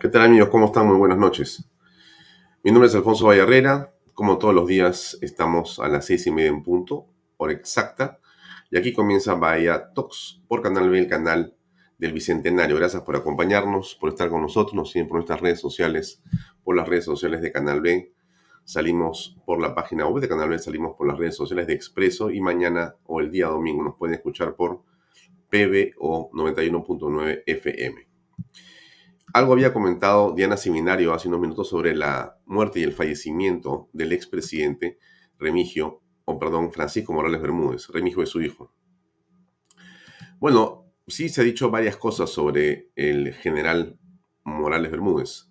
¿Qué tal amigos? ¿Cómo están? Muy buenas noches. Mi nombre es Alfonso Vallarrera. Como todos los días estamos a las seis y media en punto, hora exacta. Y aquí comienza Bahía Talks por Canal B, el canal del Bicentenario. Gracias por acompañarnos, por estar con nosotros. Nos siguen por nuestras redes sociales, por las redes sociales de Canal B. Salimos por la página web de Canal B, salimos por las redes sociales de Expreso y mañana o el día domingo nos pueden escuchar por PBO 91.9 FM. Algo había comentado Diana Seminario hace unos minutos sobre la muerte y el fallecimiento del expresidente Remigio, o perdón, Francisco Morales Bermúdez. Remigio es su hijo. Bueno, sí se ha dicho varias cosas sobre el general Morales Bermúdez.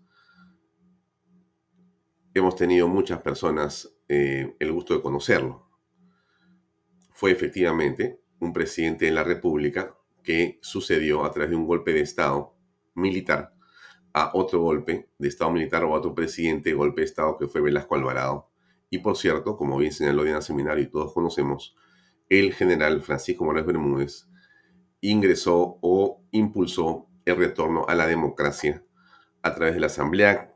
Hemos tenido muchas personas eh, el gusto de conocerlo. Fue efectivamente un presidente de la República que sucedió a través de un golpe de Estado militar a otro golpe de Estado militar o a otro presidente de golpe de Estado que fue Velasco Alvarado. Y por cierto, como bien señaló Diana Seminario y todos conocemos, el general Francisco Morales Bermúdez ingresó o impulsó el retorno a la democracia a través de la Asamblea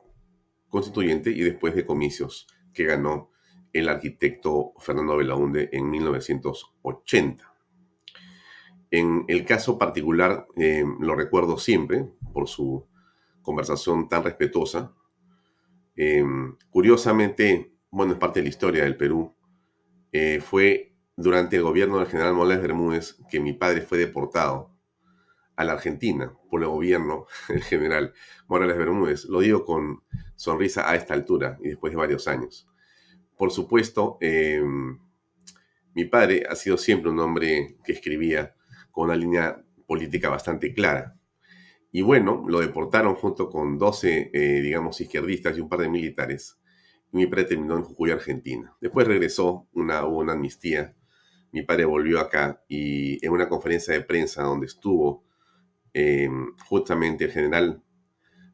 Constituyente y después de comicios que ganó el arquitecto Fernando Belaunde en 1980. En el caso particular, eh, lo recuerdo siempre por su conversación tan respetuosa. Em, curiosamente, bueno, es parte de la historia del Perú. Eh, fue durante el gobierno del general Morales Bermúdez que mi padre fue deportado a la Argentina por el gobierno del general Morales Bermúdez. Lo digo con sonrisa a esta altura y después de varios años. Por supuesto, em, mi padre ha sido siempre un hombre que escribía con una línea política bastante clara. Y bueno, lo deportaron junto con 12, eh, digamos, izquierdistas y un par de militares. Mi padre terminó en Jujuy, Argentina. Después regresó, una, hubo una amnistía. Mi padre volvió acá y en una conferencia de prensa donde estuvo em, justamente el general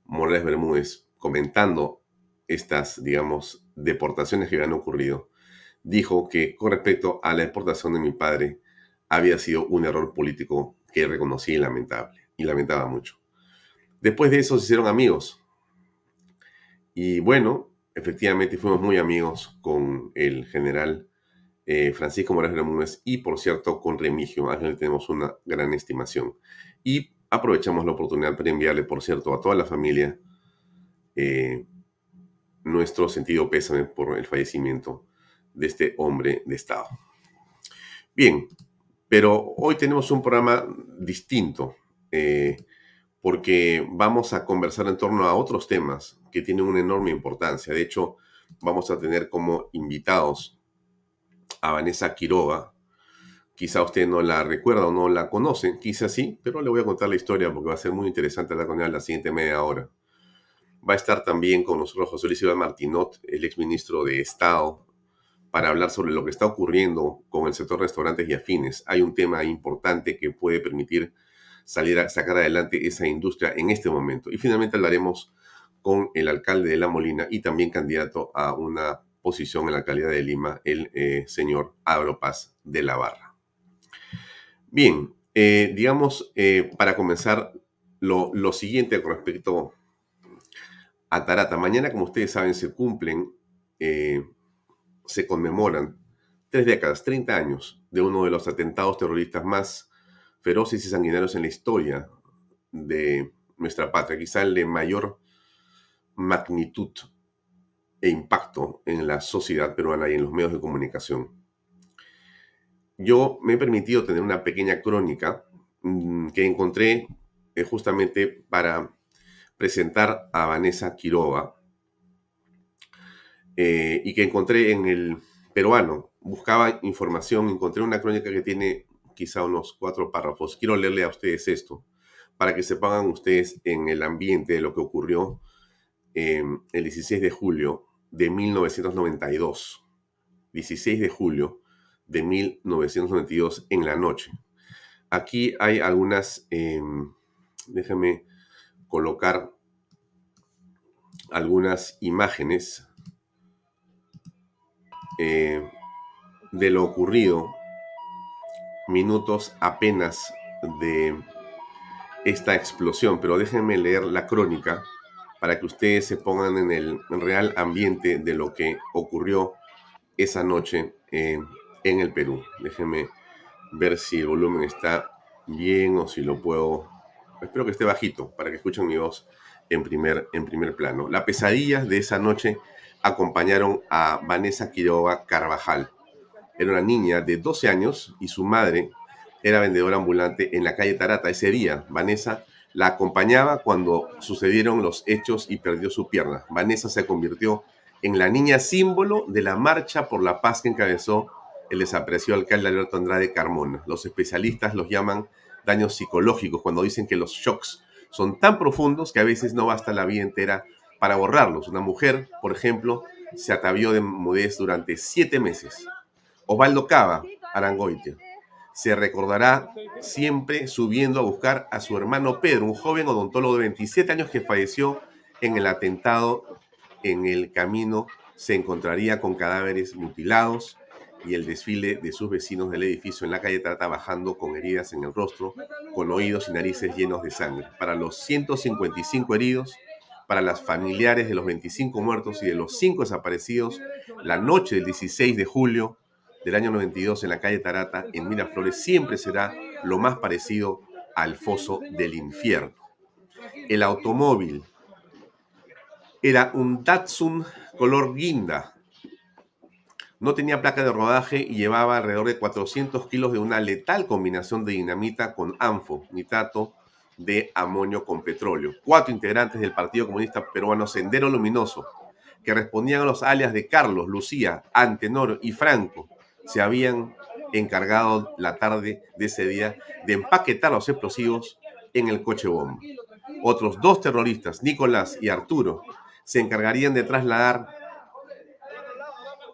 Morales Bermúdez comentando estas, digamos, deportaciones que habían ocurrido, dijo que con respecto a la deportación de mi padre había sido un error político que reconocí y lamentable, y lamentaba mucho. Después de eso se hicieron amigos. Y bueno, efectivamente fuimos muy amigos con el general eh, Francisco Morales Bermúdez y por cierto con Remigio, quien tenemos una gran estimación. Y aprovechamos la oportunidad para enviarle, por cierto, a toda la familia eh, nuestro sentido pésame por el fallecimiento de este hombre de Estado. Bien, pero hoy tenemos un programa distinto. Eh, porque vamos a conversar en torno a otros temas que tienen una enorme importancia. De hecho, vamos a tener como invitados a Vanessa Quiroga. Quizá usted no la recuerda o no la conoce, quizá sí, pero le voy a contar la historia porque va a ser muy interesante hablar con ella la siguiente media hora. Va a estar también con nosotros José Luis Iván Martinot, el exministro de Estado, para hablar sobre lo que está ocurriendo con el sector restaurantes y afines. Hay un tema importante que puede permitir salir a sacar adelante esa industria en este momento. Y finalmente hablaremos con el alcalde de La Molina y también candidato a una posición en la alcaldía de Lima, el eh, señor Abro Paz de la Barra. Bien, eh, digamos, eh, para comenzar, lo, lo, siguiente con respecto a Tarata. Mañana, como ustedes saben, se cumplen, se conmemoran tres décadas, 30 años de uno de los atentados terroristas más feroces y sanguinarios en la historia de nuestra patria, quizá el de mayor magnitud e impacto en la sociedad peruana y en los medios de comunicación. Yo me he permitido tener una pequeña crónica mm, que encontré eh, justamente para presentar a Vanessa Quiroga eh, y que encontré en el peruano. Buscaba información, encontré una crónica que tiene quizá unos cuatro párrafos. Quiero leerle a ustedes esto para que se ustedes en el ambiente de lo que ocurrió eh, el 16 de julio de 1992. 16 de julio de 1992 en la noche. Aquí hay algunas, eh, déjame colocar algunas imágenes eh, de lo ocurrido minutos apenas de esta explosión, pero déjenme leer la crónica para que ustedes se pongan en el real ambiente de lo que ocurrió esa noche en el Perú. Déjenme ver si el volumen está bien o si lo puedo... Espero que esté bajito para que escuchen mi voz en primer, en primer plano. La pesadilla de esa noche acompañaron a Vanessa Quiroga Carvajal. Era una niña de 12 años y su madre era vendedora ambulante en la calle Tarata. Ese día, Vanessa la acompañaba cuando sucedieron los hechos y perdió su pierna. Vanessa se convirtió en la niña símbolo de la marcha por la paz que encabezó el desaparecido alcalde Alberto Andrade Carmona. Los especialistas los llaman daños psicológicos cuando dicen que los shocks son tan profundos que a veces no basta la vida entera para borrarlos. Una mujer, por ejemplo, se atavió de mudez durante siete meses. Osvaldo Cava, Arangoitia, se recordará siempre subiendo a buscar a su hermano Pedro, un joven odontólogo de 27 años que falleció en el atentado en el camino. Se encontraría con cadáveres mutilados y el desfile de sus vecinos del edificio en la calle Trata bajando con heridas en el rostro, con oídos y narices llenos de sangre. Para los 155 heridos, para las familiares de los 25 muertos y de los 5 desaparecidos, la noche del 16 de julio del año 92 en la calle Tarata, en Miraflores, siempre será lo más parecido al foso del infierno. El automóvil era un Datsun color guinda. No tenía placa de rodaje y llevaba alrededor de 400 kilos de una letal combinación de dinamita con anfo, nitrato de amonio con petróleo. Cuatro integrantes del Partido Comunista Peruano Sendero Luminoso, que respondían a los alias de Carlos, Lucía, Antenor y Franco, se habían encargado la tarde de ese día de empaquetar los explosivos en el coche bomba. Otros dos terroristas, Nicolás y Arturo, se encargarían de trasladar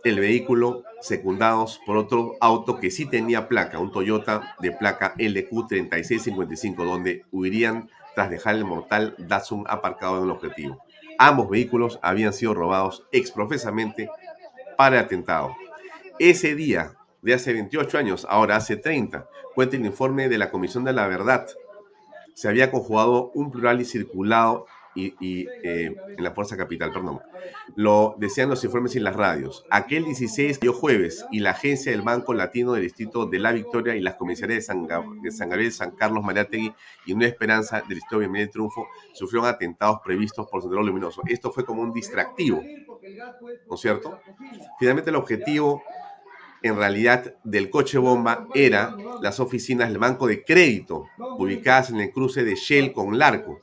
el vehículo secundados por otro auto que sí tenía placa, un Toyota de placa LQ3655, donde huirían tras dejar el mortal Datsun aparcado en el objetivo. Ambos vehículos habían sido robados exprofesamente para el atentado. Ese día, de hace 28 años, ahora hace 30, cuenta el informe de la Comisión de la Verdad. Se había conjugado un plural y circulado y, eh, en la Fuerza Capital, perdón. Lo decían los informes en las radios. Aquel 16 de jueves y la agencia del Banco Latino del Distrito de La Victoria y las comisarías de San, Gabriel, San Carlos, Mariategui y Una Esperanza del Distrito de Bienvenida y Triunfo sufrieron atentados previstos por Sendero Luminoso. Esto fue como un distractivo, ¿no es cierto? Finalmente el objetivo en realidad del coche bomba era las oficinas del Banco de Crédito, ubicadas en el cruce de Shell con Larco.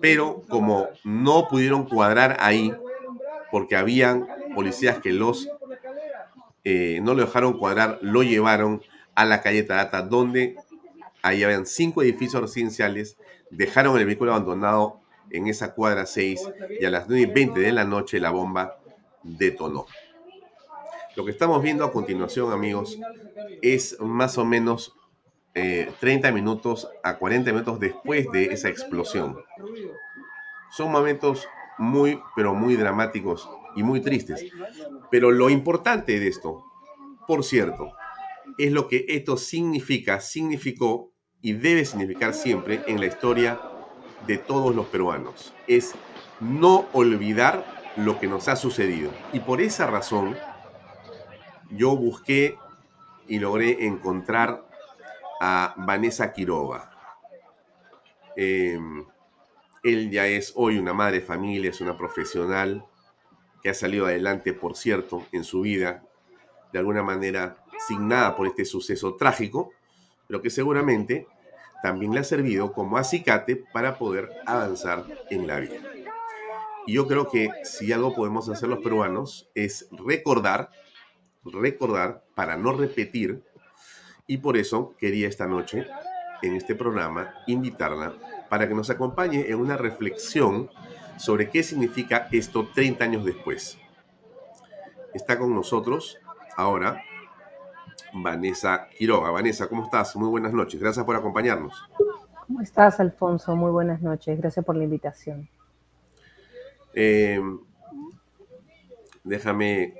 Pero como no pudieron cuadrar ahí, porque habían policías que los eh, no lo dejaron cuadrar, lo llevaron a la calle Tarata, donde ahí habían cinco edificios residenciales, dejaron el vehículo abandonado en esa cuadra 6 y a las 9 y 20 de la noche la bomba detonó. Lo que estamos viendo a continuación, amigos, es más o menos 30 eh, minutos a 40 minutos después de esa explosión. Son momentos muy, pero muy dramáticos y muy tristes. Pero lo importante de esto, por cierto, es lo que esto significa, significó y debe significar siempre en la historia de todos los peruanos. Es no olvidar lo que nos ha sucedido. Y por esa razón, yo busqué y logré encontrar a Vanessa Quiroga. Em, él ya es hoy una madre de familia, es una profesional que ha salido adelante, por cierto, en su vida, de alguna manera signada por este suceso trágico, pero que seguramente también le ha servido como acicate para poder avanzar en la vida. Y yo creo que si algo podemos hacer los peruanos es recordar, recordar para no repetir, y por eso quería esta noche en este programa invitarla para que nos acompañe en una reflexión sobre qué significa esto 30 años después. Está con nosotros ahora Vanessa Quiroga. Vanessa, ¿cómo estás? Muy buenas noches. Gracias por acompañarnos. ¿Cómo estás, Alfonso? Muy buenas noches. Gracias por la invitación. Eh, déjame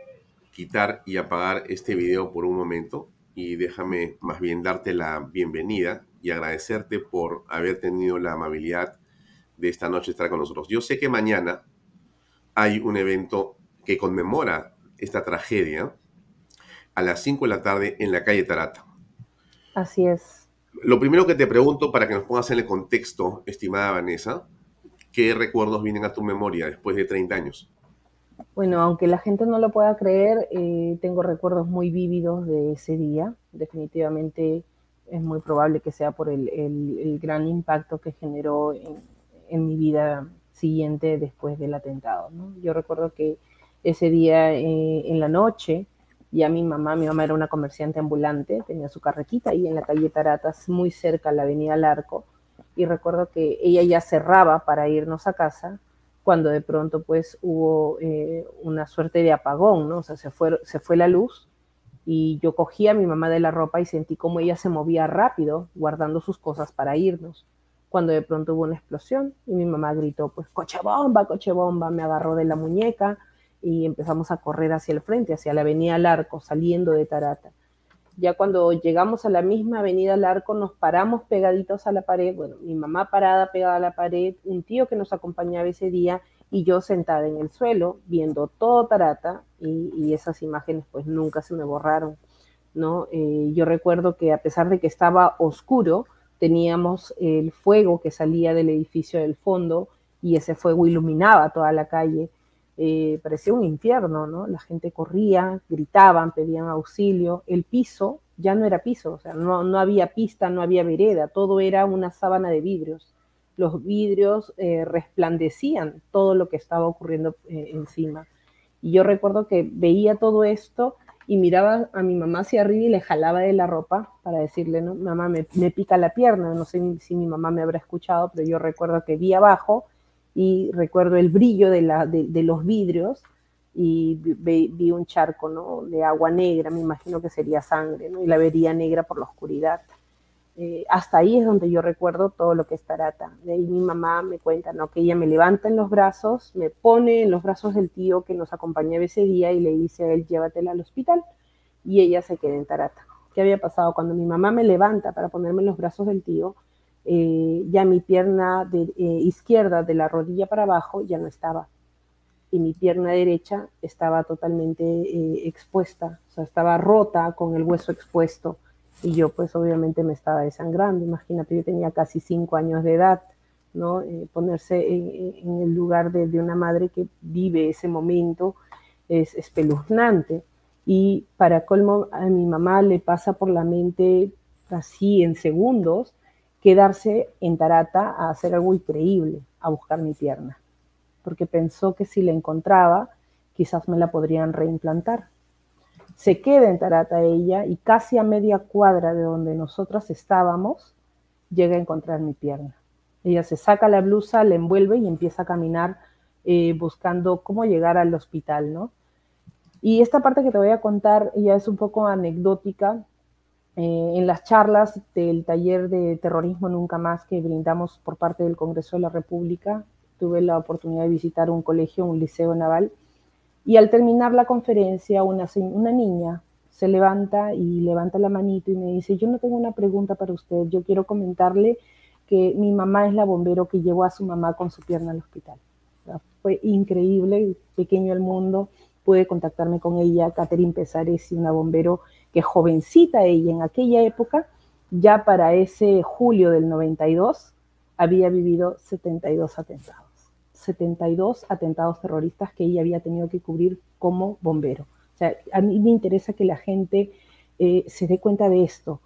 quitar y apagar este video por un momento y déjame más bien darte la bienvenida y agradecerte por haber tenido la amabilidad de esta noche estar con nosotros. Yo sé que mañana hay un evento que conmemora esta tragedia a las 5 de la tarde en la calle Tarata. Así es. Lo primero que te pregunto para que nos pongas en el contexto, estimada Vanessa, ¿qué recuerdos vienen a tu memoria después de 30 años? Bueno, aunque la gente no lo pueda creer, eh, tengo recuerdos muy vívidos de ese día. Definitivamente es muy probable que sea por el, gran impacto que generó en, mi vida siguiente después del atentado. Yo recuerdo que ese día eh, en la noche, ya mi mamá, mi mamá era una comerciante ambulante, tenía su carretita ahí en la calle Taratas, muy cerca a la avenida Larco, y recuerdo que ella ya cerraba para irnos a casa cuando de pronto pues hubo eh, una suerte de apagón, ¿no? O sea, se fue, se fue la luz y yo cogí a mi mamá de la ropa y sentí como ella se movía rápido guardando sus cosas para irnos. Cuando de pronto hubo una explosión y mi mamá gritó pues coche bomba, coche bomba, me agarró de la muñeca, y empezamos a correr hacia el frente, hacia la avenida Larco, saliendo de Tarata. Ya cuando llegamos a la misma avenida Larco, nos paramos pegaditos a la pared, bueno, mi mamá parada pegada a la pared, un tío que nos acompañaba ese día y yo sentada en el suelo viendo todo Tarata y, esas imágenes pues nunca se me borraron, ¿no? Eh, yo recuerdo que a pesar de que estaba oscuro, teníamos el fuego que salía del edificio del fondo y ese fuego iluminaba toda la calle eh, parecía un infierno, ¿no? La gente corría, gritaban, pedían auxilio. El piso ya no era piso, o sea, no, no había pista, no había vereda, todo era una sábana de vidrios. Los vidrios eh, resplandecían todo lo que estaba ocurriendo eh, encima. Y yo recuerdo que veía todo esto y miraba a mi mamá hacia arriba y le jalaba de la ropa para decirle, no, mamá, me, me pica la pierna. No sé si mi mamá me habrá escuchado, pero yo recuerdo que vi abajo y recuerdo el brillo de, la, de, los vidrios y vi, un charco ¿no? de agua negra, me imagino que sería sangre, ¿no? y la vería negra por la oscuridad. Eh, hasta ahí es donde yo recuerdo todo lo que es Tarata. De ahí mi mamá me cuenta ¿no? que ella me levanta en los brazos, me pone en los brazos del tío que nos acompañaba ese día y le dice a él, llévatela al hospital, y ella se queda en Tarata. ¿Qué había pasado? Cuando mi mamá me levanta para ponerme en los brazos del tío, eh, ya mi pierna de, eh, izquierda de la rodilla para abajo ya no estaba. Y mi pierna derecha estaba totalmente eh, expuesta, o sea, estaba rota con el hueso expuesto. Y yo pues obviamente me estaba desangrando, imagínate, yo tenía casi cinco años de edad, ¿no? ponerse en, el lugar de, de, una madre que vive ese momento es espeluznante. Y para colmo a mi mamá le pasa por la mente así en segundos quedarse en Tarata a hacer algo increíble, a buscar mi pierna, porque pensó que si la encontraba, quizás me la podrían reimplantar. Se queda en Tarata ella y casi a media cuadra de donde nosotras estábamos, llega a encontrar mi pierna. Ella se saca la blusa, la envuelve y empieza a caminar eh, buscando cómo llegar al hospital, ¿no? Y esta parte que te voy a contar ya es un poco anecdótica, eh, en las charlas del taller de terrorismo Nunca Más que brindamos por parte del Congreso de la República, tuve la oportunidad de visitar un colegio, un liceo naval, y al terminar la conferencia, una, niña se levanta y levanta la manito y me dice, yo no tengo una pregunta para usted, yo quiero comentarle que mi mamá es la bombero que llevó a su mamá con su pierna al hospital. fue increíble, pequeño el mundo, pude contactarme con ella, Catherine Pesares, una bombero que jovencita ella en aquella época ya para ese julio del 92 había vivido 72 atentados. 72 atentados terroristas que ella había tenido que cubrir como bombero. O sea, a mí me interesa que la gente eh, se dé cuenta de esto,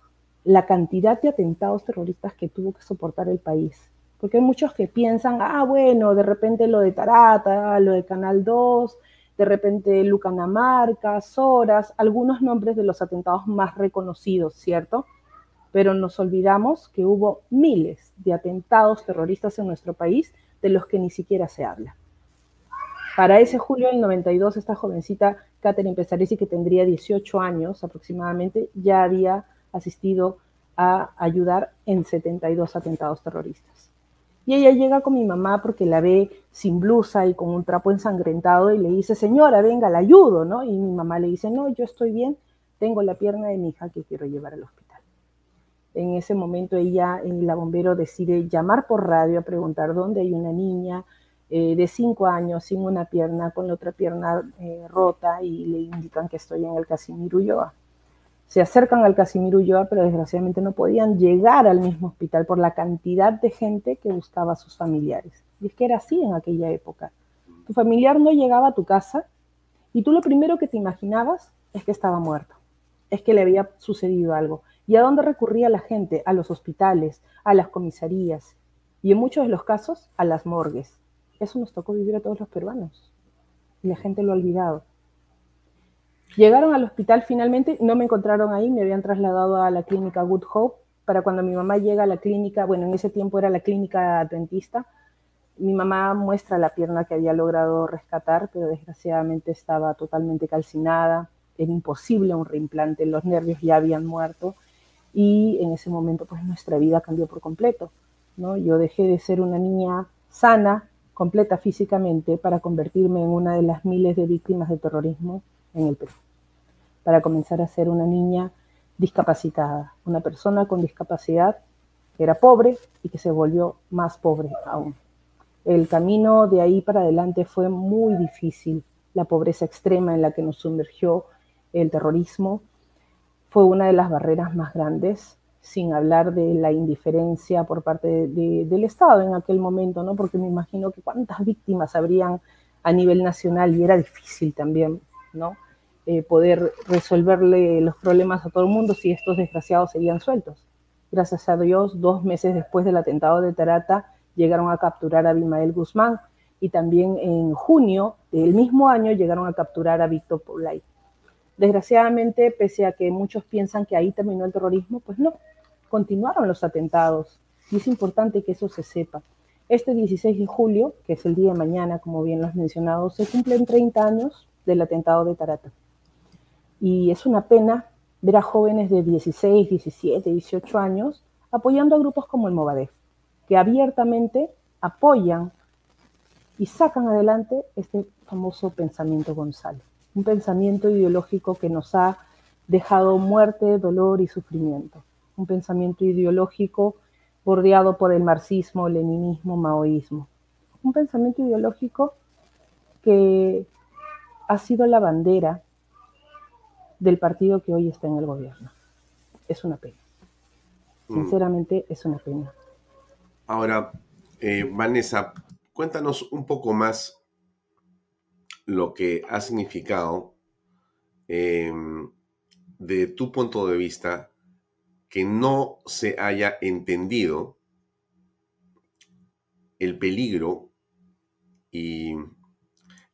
la cantidad de atentados terroristas que tuvo que soportar el país. Porque hay muchos que piensan, ah, bueno, de repente lo de Tarata, lo de Canal 2, de repente Lucanamarca, Soras, algunos nombres de los atentados más reconocidos, ¿cierto? Pero nos olvidamos que hubo miles de atentados terroristas en nuestro país de los que ni siquiera se habla. Para ese julio del 92, esta jovencita Catherine Pesaresi, que tendría 18 años aproximadamente, ya había asistido a ayudar en 72 atentados terroristas. Y ella llega con mi mamá porque la ve sin blusa y con un trapo ensangrentado y le dice, señora, venga, la ayudo, ¿no? Y mi mamá le dice, no, yo estoy bien, tengo la pierna de mi hija que quiero llevar al hospital. En ese momento ella, en la bombero, decide llamar por radio a preguntar dónde hay una niña eh, de cinco años sin una pierna, con la otra pierna eh, rota y le indican que estoy en el Casimiro Ulloa se acercan al Casimiro Ulloa, pero desgraciadamente no podían llegar al mismo hospital por la cantidad de gente que buscaba a sus familiares. Y es que era así en aquella época. Tu familiar no llegaba a tu casa y tú lo primero que te imaginabas es que estaba muerto, es que le había sucedido algo. ¿Y a dónde recurría la gente? A los hospitales, a las comisarías y en muchos de los casos a las morgues. Eso nos tocó vivir a todos los peruanos y la gente lo ha olvidado. Llegaron al hospital finalmente, no me encontraron ahí, me habían trasladado a la clínica Good Hope. Para cuando mi mamá llega a la clínica, bueno, en ese tiempo era la clínica adventista, mi mamá muestra la pierna que había logrado rescatar, pero desgraciadamente estaba totalmente calcinada, era imposible un reimplante, los nervios ya habían muerto y en ese momento pues nuestra vida cambió por completo, ¿no? Yo dejé de ser una niña sana, completa físicamente, para convertirme en una de las miles de víctimas de terrorismo en el Perú para comenzar a ser una niña discapacitada, una persona con discapacidad que era pobre y que se volvió más pobre aún. El camino de ahí para adelante fue muy difícil. La pobreza extrema en la que nos sumergió el terrorismo fue una de las barreras más grandes, sin hablar de la indiferencia por parte del Estado en aquel momento, ¿no? Porque me imagino que cuántas víctimas habrían a nivel nacional y era difícil también, ¿no? Eh, poder resolverle los problemas a todo el mundo si estos desgraciados seguían sueltos. Gracias a Dios, dos meses después del atentado de Tarata, llegaron a capturar a Abimael Guzmán y también en junio del mismo año llegaron a capturar a Víctor Paulay. Desgraciadamente, pese a que muchos piensan que ahí terminó el terrorismo, pues no, continuaron los atentados y es importante que eso se sepa. Este 16 de julio, que es el día de mañana, como bien lo has mencionado, se cumplen 30 años del atentado de Tarata. Y es una pena ver a jóvenes de 16, 17, 18 años apoyando a grupos como el Movadef, que abiertamente apoyan y sacan adelante este famoso pensamiento González, un pensamiento ideológico que nos ha dejado muerte, dolor y sufrimiento, un pensamiento ideológico bordeado por el marxismo, leninismo, maoísmo, un pensamiento ideológico que ha sido la bandera del partido que hoy está en el gobierno. Es una pena. Mm. Sinceramente, es una pena. Ahora, eh, Vanessa, cuéntanos un poco más lo que ha significado em, de tu punto de vista que no se haya entendido el peligro y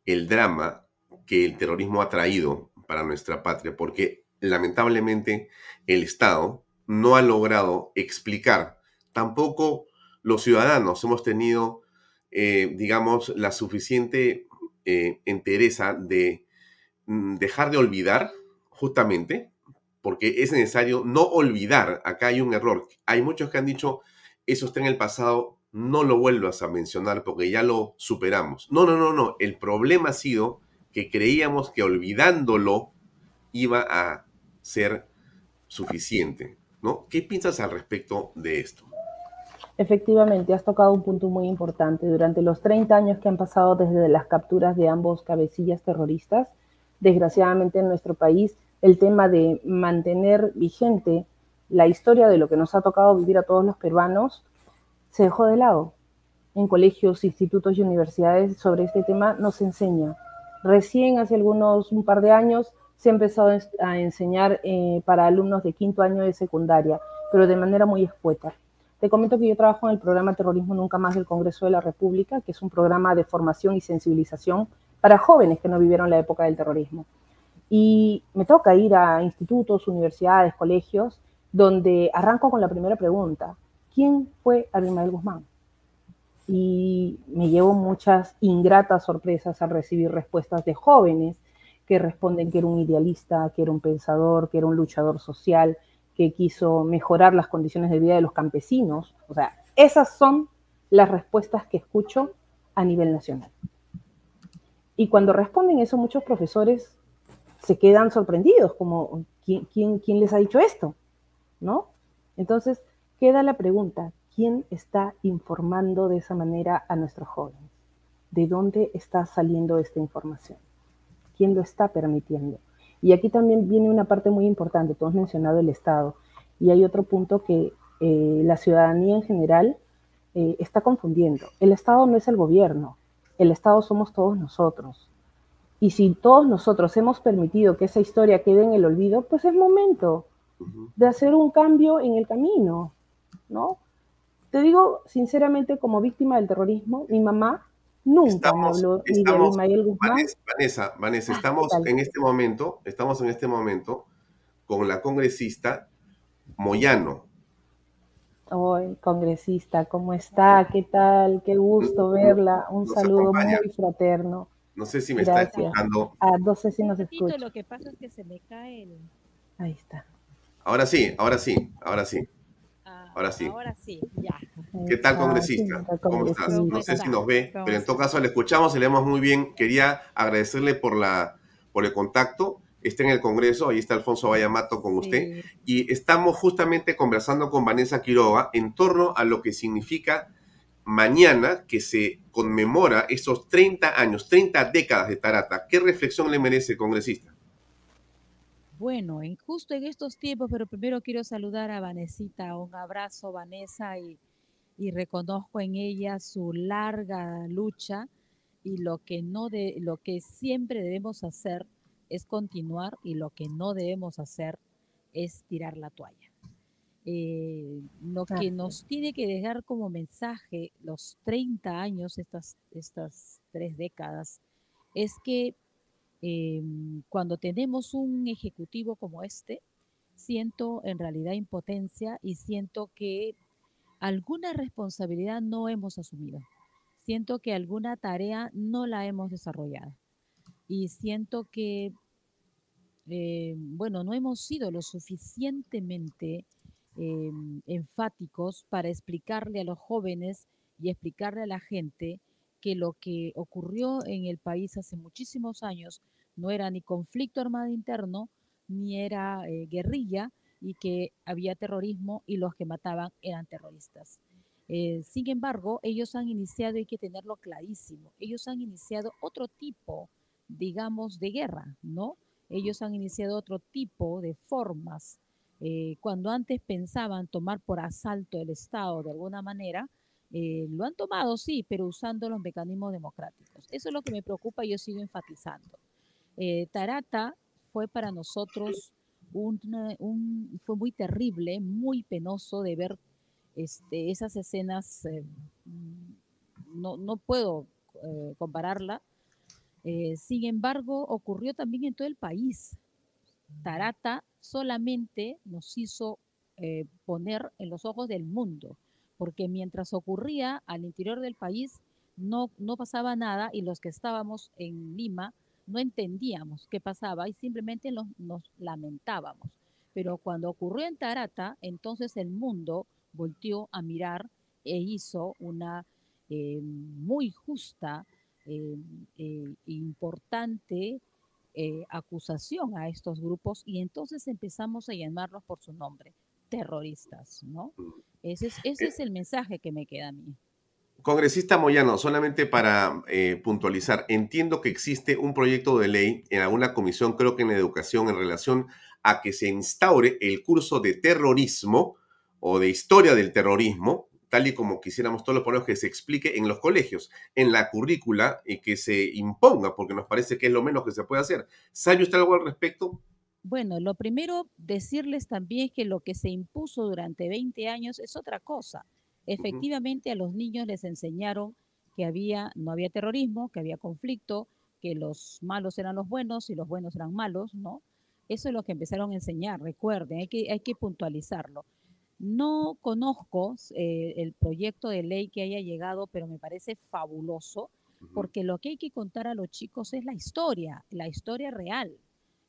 el drama que el terrorismo ha traído para nuestra patria, porque lamentablemente el Estado no ha logrado explicar, tampoco los ciudadanos hemos tenido, eh, digamos, la suficiente eh, entereza de mm, dejar de olvidar, justamente, porque es necesario no olvidar, acá hay un error, hay muchos que han dicho, eso está en el pasado, no lo vuelvas a mencionar porque ya lo superamos. No, no, no, no, el problema ha sido que creíamos que olvidándolo iba a ser suficiente, ¿no? ¿Qué piensas al respecto de esto? Efectivamente, has tocado un punto muy importante. Durante los 30 años que han pasado desde las capturas de ambos cabecillas terroristas, desgraciadamente en nuestro país el tema de mantener vigente la historia de lo que nos ha tocado vivir a todos los peruanos se dejó de lado. En colegios, institutos y universidades sobre este tema no se enseña. Recién hace algunos un par de años se ha empezado a enseñar eh, para alumnos de quinto año de secundaria, pero de manera muy escueta. Te comento que yo trabajo en el programa Terrorismo Nunca Más del Congreso de la República, que es un programa de formación y sensibilización para jóvenes que no vivieron la época del terrorismo. Y me toca ir a institutos, universidades, colegios, donde arranco con la primera pregunta. ¿Quién fue Abimael Guzmán? Y me llevo muchas ingratas sorpresas al recibir respuestas de jóvenes que responden que era un idealista, que era un pensador, que era un luchador social, que quiso mejorar las condiciones de vida de los campesinos. O sea, esas son las respuestas que escucho a nivel nacional. Y cuando responden eso, muchos profesores se quedan sorprendidos, como, ¿quién, quién, quién les ha dicho esto? ¿No? Entonces, queda la pregunta, ¿quién está informando de esa manera a nuestros jóvenes? ¿De dónde está saliendo esta información? quién lo está permitiendo. Y aquí también viene una parte muy importante, tú has mencionado el Estado, y hay otro punto que eh, la ciudadanía en general eh, está confundiendo. El Estado no es el gobierno, el Estado somos todos nosotros. Y si todos nosotros hemos permitido que esa historia quede en el olvido, pues es momento de hacer un cambio en el camino, ¿no? Te digo sinceramente, como víctima del terrorismo, mi mamá Nunca estamos, habló estamos, Vanessa, Vanessa, ah, estamos en este momento, estamos en este momento con la congresista Moyano. Hoy, congresista, ¿cómo está? ¿Qué tal? Qué gusto verla. Un saludo muy fraterno. No sé si me está escuchando. Ah, no sé si nos escucha. Lo que pasa es que se me cae el... Ahí está. Ahora sí, ahora sí, ahora sí. Ahora sí. Ahora sí, ya. ¿Qué tal, congresista? ¿Cómo estás? No sé si nos ve, pero en todo caso le escuchamos y leemos muy bien. Quería agradecerle por, la, por el contacto. Está en el Congreso, ahí está Alfonso Vallamato con usted. Y estamos justamente conversando con Vanessa Quiroga en torno a lo que significa mañana que se conmemora esos 30 años, 30 décadas de Tarata. ¿Qué reflexión le merece, congresista? Bueno, en, justo en estos tiempos, pero primero quiero saludar a Vanesita. Un abrazo, Vanessa, y, y reconozco en ella su larga lucha y lo que no de, lo que siempre debemos hacer es continuar y lo que no debemos hacer es tirar la toalla. Eh, lo que nos tiene que dejar como mensaje los 30 años, estas, estas tres décadas, es que Em, cuando tenemos un ejecutivo como este, siento en realidad impotencia y siento que alguna responsabilidad no hemos asumido. Siento que alguna tarea no la hemos desarrollado. Y siento que, eh, bueno, no hemos sido lo suficientemente em, enfáticos para explicarle a los jóvenes y explicarle a la gente que lo que ocurrió en el país hace muchísimos años no era ni conflicto armado interno, ni era eh, guerrilla, y que había terrorismo y los que mataban eran terroristas. Eh, sin embargo, ellos han iniciado, hay que tenerlo clarísimo, ellos han iniciado otro tipo, digamos, de guerra, ¿no? Ellos han iniciado otro tipo de formas. Eh, cuando antes pensaban tomar por asalto el Estado de alguna manera, lo han tomado, sí, pero usando los mecanismos democráticos. Eso es lo que me preocupa y yo sigo enfatizando. Eh, Tarata fue para nosotros un, fue muy terrible, muy penoso de ver este, esas escenas. Eh, no, no, puedo eh, compararla. sin embargo, ocurrió también en todo el país. Tarata solamente nos hizo poner en los ojos del mundo, porque mientras ocurría al interior del país, no, no pasaba nada y los que estábamos en Lima no entendíamos qué pasaba y simplemente nos, lamentábamos. Pero cuando ocurrió en Tarata, entonces el mundo volteó a mirar e hizo una eh, muy justa e importante acusación a estos grupos y entonces empezamos a llamarlos por su nombre, terroristas, ¿no? Ese es, ese es el mensaje que me queda a mí. Congresista Moyano, solamente para eh, puntualizar, entiendo que existe un proyecto de ley en alguna comisión, creo que en educación, en relación a que se instaure el curso de terrorismo o de historia del terrorismo, tal y como quisiéramos todos los pueblos que se explique en los colegios, en la currícula y que se imponga, porque nos parece que es lo menos que se puede hacer. ¿Sabe usted algo al respecto? Bueno, lo primero, decirles también que lo que se impuso durante 20 años es otra cosa. Efectivamente, a los niños les enseñaron que había, no había terrorismo, que había conflicto, que los malos eran los buenos y los buenos eran malos, ¿no? Eso es lo que empezaron a enseñar, recuerden, hay que, hay que puntualizarlo. No conozco eh, el proyecto de ley que haya llegado, pero me parece fabuloso, porque lo que hay que contar a los chicos es la historia, la historia real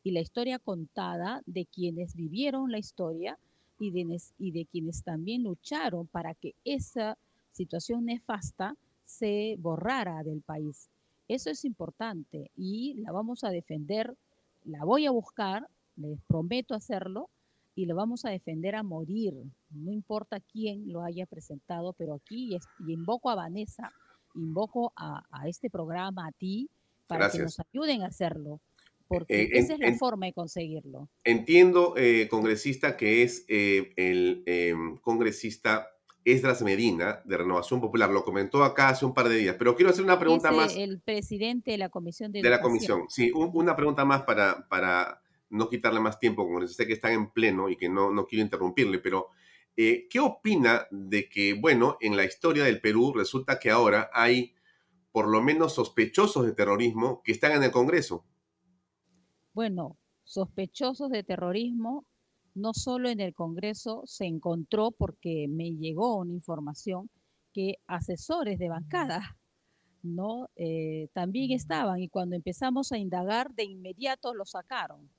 y la historia contada de quienes vivieron la historia y de, y de quienes también lucharon para que esa situación nefasta se borrara del país. Eso es importante y la vamos a defender, la voy a buscar, les prometo hacerlo y lo vamos a defender a morir. No importa quién lo haya presentado, pero aquí y invoco a Vanessa, invoco a, este programa, a ti, para que nos ayuden a hacerlo porque eh, esa es la forma de conseguirlo. Entiendo, eh, congresista, que es eh, el em, congresista Esdras Medina de Renovación Popular. Lo comentó acá hace un par de días, pero quiero hacer una pregunta más. El presidente de la Comisión de De la Comisión, sí. una pregunta más para, para no quitarle más tiempo, congresista, que está en pleno y que no, no quiero interrumpirle, pero ¿qué opina de que, bueno, en la historia del Perú resulta que ahora hay por lo menos sospechosos de terrorismo que están en el Congreso? Bueno, sospechosos de terrorismo, no solo en el Congreso se encontró, porque me llegó una información, que asesores de bancada ¿no? Eh, también estaban y cuando empezamos a indagar, de inmediato lo sacaron.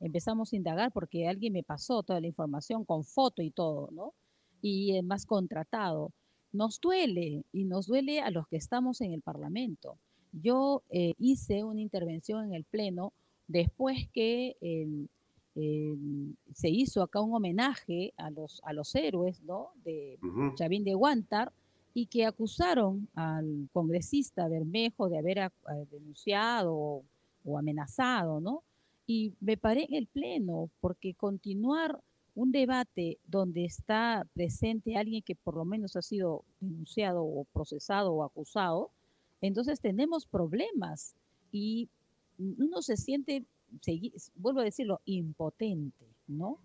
Empezamos a indagar porque alguien me pasó toda la información con foto y todo, ¿no? Y más contratado. Nos duele y nos duele a los que estamos en el Parlamento. Yo eh, hice una intervención en el Pleno después que em, em, se hizo acá un homenaje a los, a los héroes ¿no? de Chavín de Guantar y que acusaron al congresista Bermejo de haber denunciado o, amenazado, ¿no? Y me paré en el pleno porque continuar un debate donde está presente alguien que por lo menos ha sido denunciado o procesado o acusado, entonces tenemos problemas y uno se siente, vuelvo a decirlo, impotente, ¿no?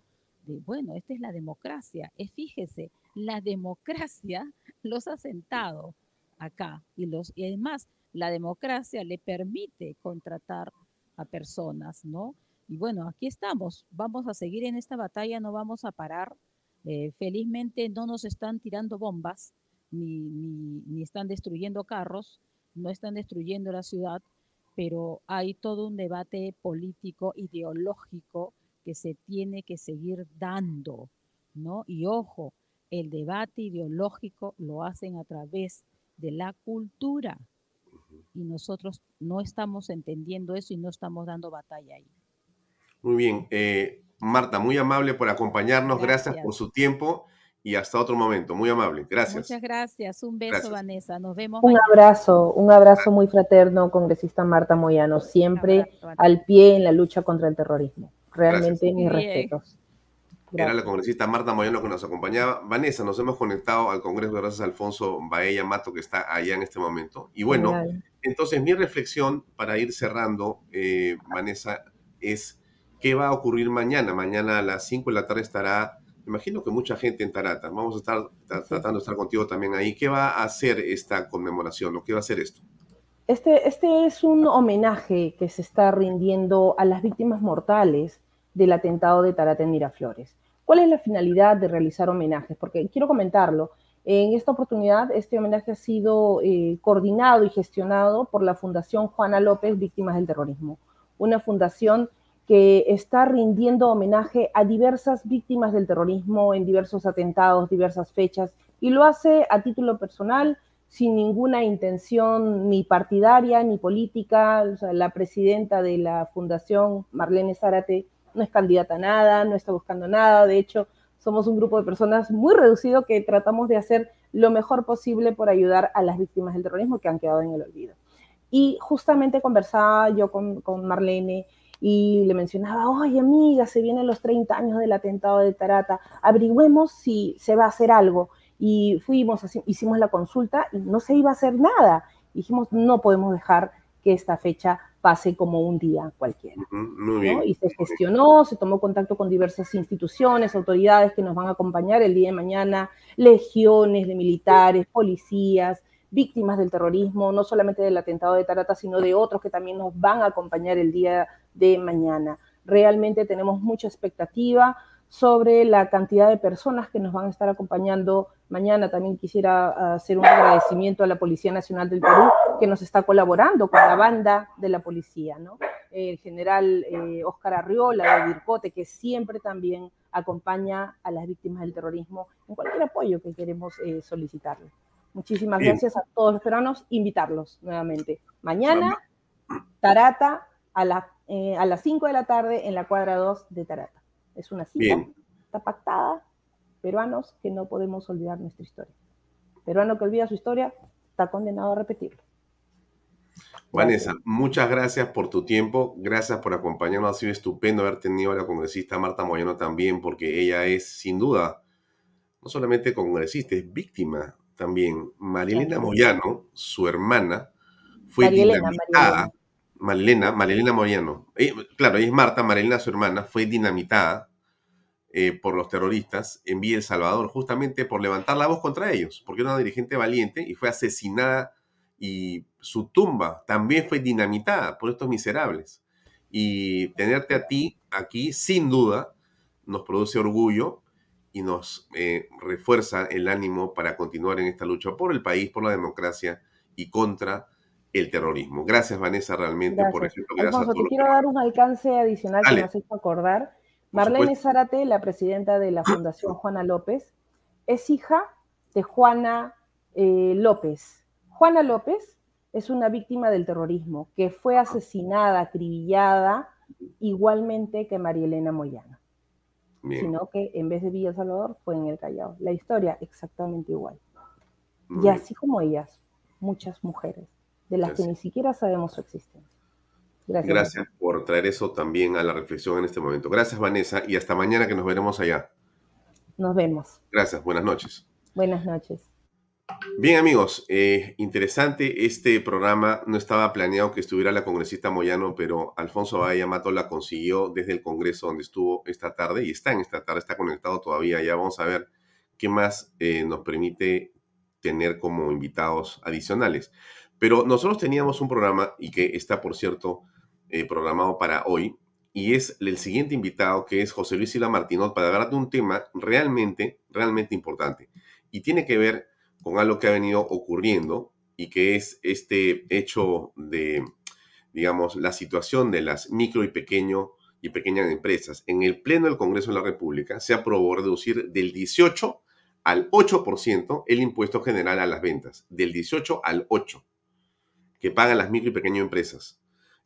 De, bueno, esta es la democracia. Es, fíjese, la democracia los ha sentado acá y, los, y además la democracia le permite contratar a personas, ¿no? Y bueno, aquí estamos, vamos a seguir en esta batalla, no vamos a parar. Eh, felizmente no nos están tirando bombas, ni, ni, ni están destruyendo carros, no están destruyendo la ciudad, pero hay todo un debate político, ideológico que se tiene que seguir dando, ¿no? Y ojo, el debate ideológico lo hacen a través de la cultura y nosotros no estamos entendiendo eso y no estamos dando batalla ahí. Muy bien. Eh, Marta, muy amable por acompañarnos. Gracias por su tiempo y hasta otro momento. Muy amable. Gracias. Muchas gracias. Un beso, Vanessa. Nos vemos. Un abrazo, un abrazo muy fraterno, congresista Marta Moyano, siempre al pie en la lucha contra el terrorismo. Realmente mis respetos. Era la congresista Marta Moyano que nos acompañaba. Vanessa, nos hemos conectado al Congreso gracias a Alfonso Baella Mato, que está allá en este momento. Y bueno, entonces mi reflexión para ir cerrando, eh, Vanessa, es qué va a ocurrir mañana. Mañana a las 5 de la tarde estará imagino que mucha gente en Tarata. Vamos a estar tratando de estar contigo también ahí. ¿Qué va a hacer esta conmemoración o qué va a hacer esto? Este, este es un homenaje que se está rindiendo a las víctimas mortales del atentado de Tarata en Miraflores. ¿Cuál es la finalidad de realizar homenajes? Porque quiero comentarlo. En esta oportunidad, este homenaje ha sido eh, coordinado y gestionado por la Fundación Juana López Víctimas del Terrorismo, una fundación que está rindiendo homenaje a diversas víctimas del terrorismo en diversos atentados, diversas fechas, y lo hace a título personal, sin ninguna intención ni partidaria ni política. la presidenta de la fundación, Marlene Zárate, no es candidata a nada, no está buscando nada, de hecho, somos un grupo de personas muy reducido que tratamos de hacer lo mejor posible por ayudar a las víctimas del terrorismo que han quedado en el olvido. Y justamente conversaba yo con, con Marlene y le mencionaba, oye amiga, se vienen los 30 años del atentado de Tarata, averigüemos si se va a hacer algo. Y fuimos, hicimos la consulta y no se iba a hacer nada. Dijimos, no podemos dejar que esta fecha pase como un día cualquiera. Y se gestionó, se tomó contacto con diversas instituciones, autoridades que nos van a acompañar el día de mañana, legiones de militares, policías, víctimas del terrorismo, no solamente del atentado de Tarata, sino de otros que también nos van a acompañar el día de mañana. Realmente tenemos mucha expectativa sobre la cantidad de personas que nos van a estar acompañando mañana. También quisiera hacer un agradecimiento a la Policía Nacional del Perú que nos está colaborando con la banda de la policía, ¿no? El general eh, Oscar Arriola de Vircote, que siempre también acompaña a las víctimas del terrorismo en cualquier apoyo que queremos eh, solicitarle. Muchísimas gracias a todos los peruanos. Invitarlos nuevamente. Mañana, Tarata, a, eh, a las 5 de la tarde en la cuadra 2 de Tarata. Es una cita, está pactada. Peruanos que no podemos olvidar nuestra historia. Peruano que olvida su historia está condenado a repetirlo. Vanessa, muchas gracias por tu tiempo, gracias por acompañarnos, ha sido estupendo haber tenido a la congresista Marta Moyano también, porque ella es sin duda no solamente congresista, es víctima también. Marilena Moyano, su hermana, fue dinamitada. Marilena, Marilena Moyano, eh, claro, ella es Marta, Marilena, su hermana, fue dinamitada eh, por los terroristas en Villa El Salvador, justamente por levantar la voz contra ellos, porque era una dirigente valiente y fue asesinada y su tumba también fue dinamitada por estos miserables. Y tenerte a ti aquí, sin duda, nos produce orgullo y nos eh, refuerza el ánimo para continuar en esta lucha por el país, por la democracia y contra el terrorismo. Gracias, Vanessa, realmente por ejemplo. Alfonso, te quiero dar un alcance adicional que me has hecho acordar. Marlene Zárate, la presidenta de la Fundación Juana López, es hija de Juana eh, López. Juana López es una víctima del terrorismo que fue asesinada, acribillada, igualmente que María Elena Moyano sino que en vez de Villa Salvador fue en el Callao. La historia exactamente igual. y así como ellas, muchas mujeres, de las que ni siquiera sabemos su existencia. Gracias. Gracias por traer eso también a la reflexión en este momento. Gracias, Vanessa, y hasta mañana que nos veremos allá. Nos vemos. Gracias, buenas noches. Buenas noches. Bien amigos, eh, interesante este programa. No estaba planeado que estuviera la congresista Moyano, pero Alfonso Bahía Mato la consiguió desde el Congreso donde estuvo esta tarde y está en esta tarde, está conectado todavía. Ya vamos a ver qué más eh, nos permite tener como invitados adicionales. Pero nosotros teníamos un programa y que está, por cierto, eh, programado para hoy y es el siguiente invitado que es José Luis Sila Martinot para hablar de un tema realmente, realmente importante y tiene que ver con algo que ha venido ocurriendo y que es este hecho de, digamos, la situación de las micro y pequeño y pequeñas empresas. En el Pleno del Congreso de la República se aprobó reducir del 18 al 8% el impuesto general a las ventas, del 18 al 8, que pagan las micro y pequeñas empresas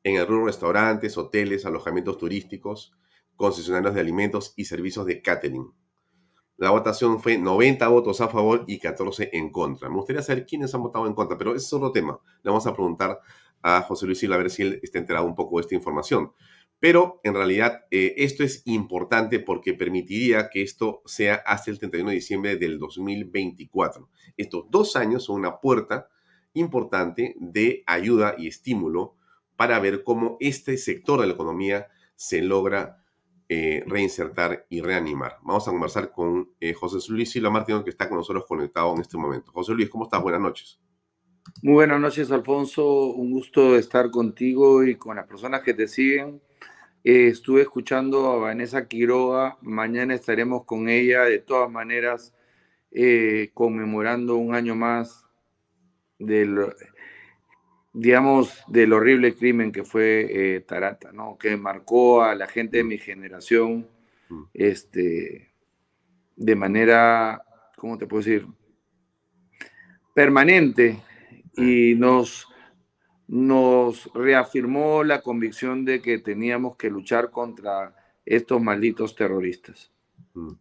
en el rubro restaurantes, hoteles, alojamientos turísticos, concesionarios de alimentos y servicios de catering. La votación fue 90 votos a favor y 14 en contra. Me gustaría saber quiénes han votado en contra, pero es otro tema. Le vamos a preguntar a José Luis Silva a ver si él está enterado un poco de esta información. Pero en realidad eh, esto es importante porque permitiría que esto sea hasta el 31 de diciembre del 2024. Estos dos años son una puerta importante de ayuda y estímulo para ver cómo este sector de la economía se logra eh, reinsertar y reanimar. Vamos a conversar con eh, José Luis Silva Martínez, que está con nosotros conectado en este momento. José Luis, ¿cómo estás? Buenas noches. Muy buenas noches, Alfonso. Un gusto estar contigo y con las personas que te siguen. Eh, estuve escuchando a Vanessa Quiroga. Mañana estaremos con ella, de todas maneras, conmemorando un año más del digamos, del horrible crimen que fue eh, Tarata, ¿no? Que marcó a la gente de mi generación, mm. este, de manera, ¿cómo te puedo decir? Permanente y nos, nos reafirmó la convicción de que teníamos que luchar contra estos malditos terroristas. Mm.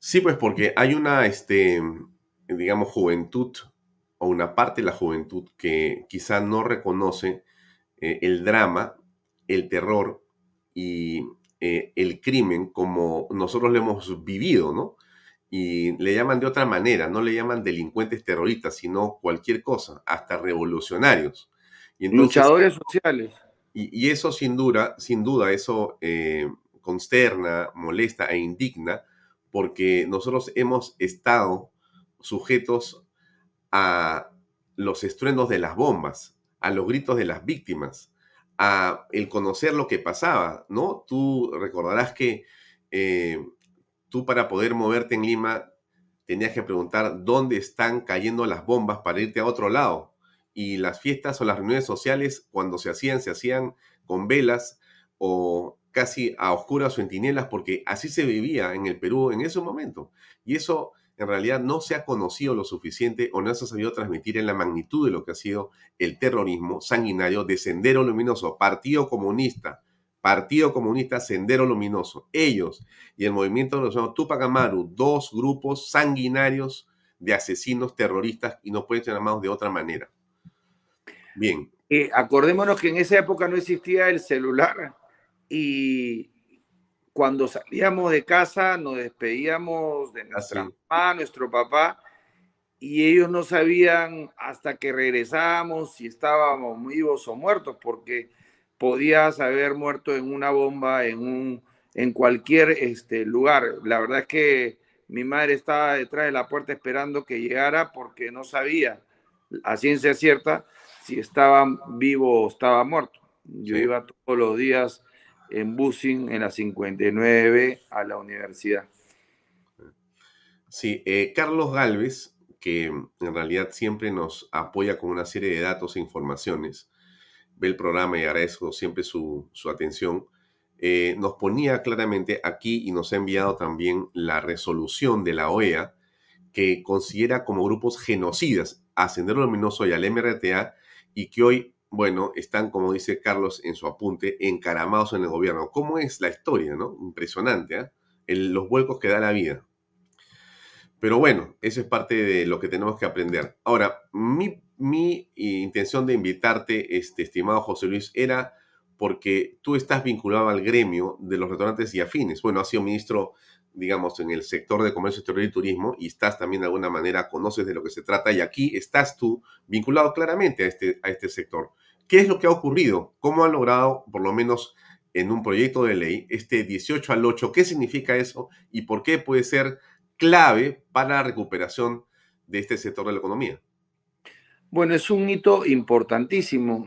Sí, pues porque hay una, este, digamos, juventud o una parte de la juventud que quizá no reconoce eh, el drama, el terror y eh, el crimen como nosotros lo hemos vivido, ¿no? Y le llaman de otra manera, no le llaman delincuentes terroristas, sino cualquier cosa, hasta revolucionarios. Y Luchadores sociales. Y, eso sin duda, sin duda, eso eh, consterna, molesta e indigna, porque nosotros hemos estado sujetos a los estruendos de las bombas, a los gritos de las víctimas, a el conocer lo que pasaba, ¿no? Tú recordarás que eh, tú para poder moverte en Lima tenías que preguntar dónde están cayendo las bombas para irte a otro lado. Y las fiestas o las reuniones sociales, cuando se hacían, se hacían con velas o casi a oscuras o porque así se vivía en el Perú en ese momento. Y eso en realidad no se ha conocido lo suficiente o no se ha sabido transmitir en la magnitud de lo que ha sido el terrorismo sanguinario de Sendero Luminoso, Partido Comunista, Partido Comunista Sendero Luminoso. Ellos y el movimiento de los Tupac Amaru, dos grupos sanguinarios de asesinos terroristas y no pueden ser llamados de otra manera. Bien. Eh, acordémonos que en esa época no existía el celular y cuando salíamos de casa nos despedíamos de nuestra mamá, nuestro papá, y ellos no sabían hasta que regresábamos si estábamos vivos o muertos, porque podías haber muerto en una bomba, en, un, en cualquier este, lugar. La verdad es que mi madre estaba detrás de la puerta esperando que llegara porque no sabía a ciencia cierta si estaba vivo o estaba muerto. Yo iba todos los días en busing en la 59 a la universidad. Sí, eh, Carlos Galvez, que en realidad siempre nos apoya con una serie de datos e informaciones, ve el programa y agradezco siempre su, atención, eh, nos ponía claramente aquí y nos ha enviado también la resolución de la OEA que considera como grupos genocidas a Sendero Luminoso y al MRTA y que hoy bueno, están, como dice Carlos en su apunte, encaramados en el gobierno. ¿Cómo es la historia, no? Impresionante, ¿eh? los vuelcos que da la vida. Pero bueno, eso es parte de lo que tenemos que aprender. Ahora, mi, mi intención de invitarte, este, estimado José Luis, era porque tú estás vinculado al gremio de los restaurantes y afines. Bueno, has sido ministro, digamos, en el sector de comercio exterior y turismo y estás también de alguna manera, conoces de lo que se trata y aquí estás tú vinculado claramente a este, a este sector. ¿Qué es lo que ha ocurrido? ¿Cómo han logrado, por lo menos en un proyecto de ley, este 18 al 8? ¿Qué significa eso y por qué puede ser clave para la recuperación de este sector de la economía? Bueno, es un hito importantísimo.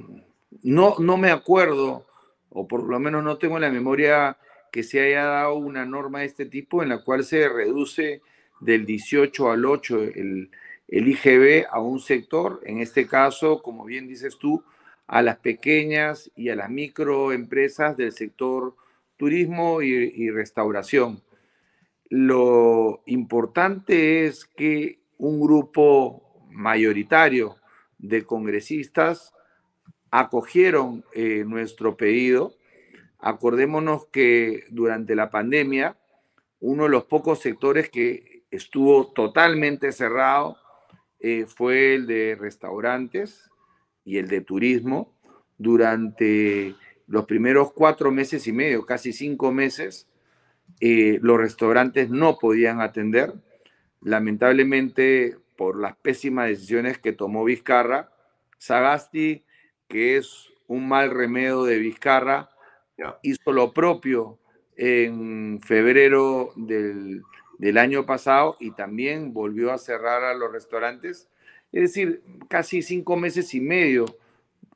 No, no me acuerdo, o por lo menos no tengo en la memoria que se haya dado una norma de este tipo en la cual se reduce del 18 al 8 el, el IGB a un sector, en este caso, como bien dices tú, a las pequeñas y a las microempresas del sector turismo y, restauración. Lo importante es que un grupo mayoritario de congresistas acogieron eh, nuestro pedido. Acordémonos que durante la pandemia, uno de los pocos sectores que estuvo totalmente cerrado eh, fue el de restaurantes, y el de turismo durante los primeros cuatro meses y medio, casi cinco meses, eh, los restaurantes no podían atender. Lamentablemente, por las pésimas decisiones que tomó Vizcarra, Sagasti, que es un mal remedio de Vizcarra, hizo lo propio en febrero del, del año pasado y también volvió a cerrar a los restaurantes es decir, casi cinco meses y medio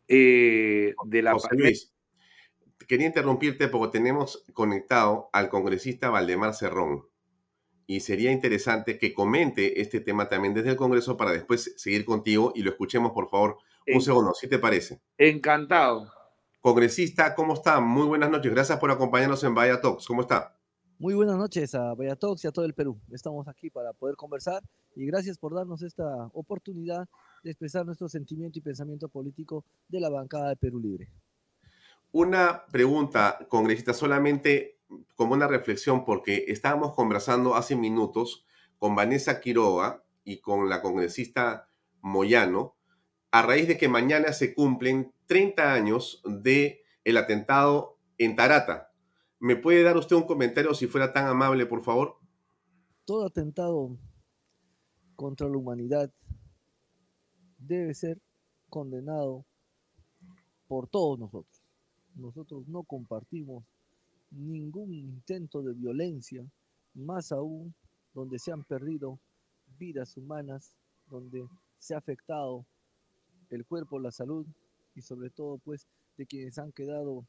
eh, de la pandemia. quería interrumpirte porque tenemos conectado al congresista Valdemar Cerrón y sería interesante que comente este tema también desde el Congreso para después seguir contigo y lo escuchemos, por favor, un segundo, ¿sí te parece? Encantado. Congresista, ¿cómo está? Muy buenas noches. Gracias por acompañarnos en Vaya Talks. ¿Cómo está? Muy buenas noches a Talks y a todo el Perú. Estamos aquí para poder conversar y gracias por darnos esta oportunidad de expresar nuestro sentimiento y pensamiento político de la bancada de Perú Libre. Una pregunta, congresista, solamente como una reflexión porque estábamos conversando hace minutos con Vanessa Quiroga y con la congresista Moyano a raíz de que mañana se cumplen 30 años de el atentado en Tarata. ¿Me puede dar usted un comentario si fuera tan amable, por favor? Todo atentado contra la humanidad debe ser condenado por todos nosotros. Nosotros no compartimos ningún intento de violencia, más aún donde se han perdido vidas humanas, donde se ha afectado el cuerpo, la salud y sobre todo pues de quienes han quedado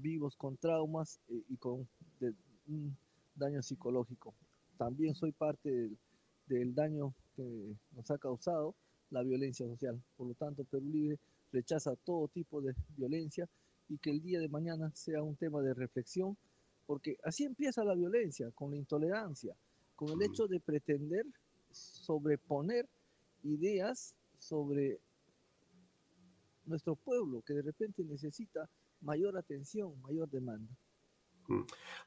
vivos con traumas eh, y con un daño psicológico. También soy parte del, del daño que nos ha causado la violencia social. Por lo tanto, Perú Libre rechaza todo tipo de violencia y que el día de mañana sea un tema de reflexión, porque así empieza la violencia, con la intolerancia, con el hecho de pretender sobreponer ideas sobre nuestro pueblo, que de repente necesita mayor atención, mayor demanda.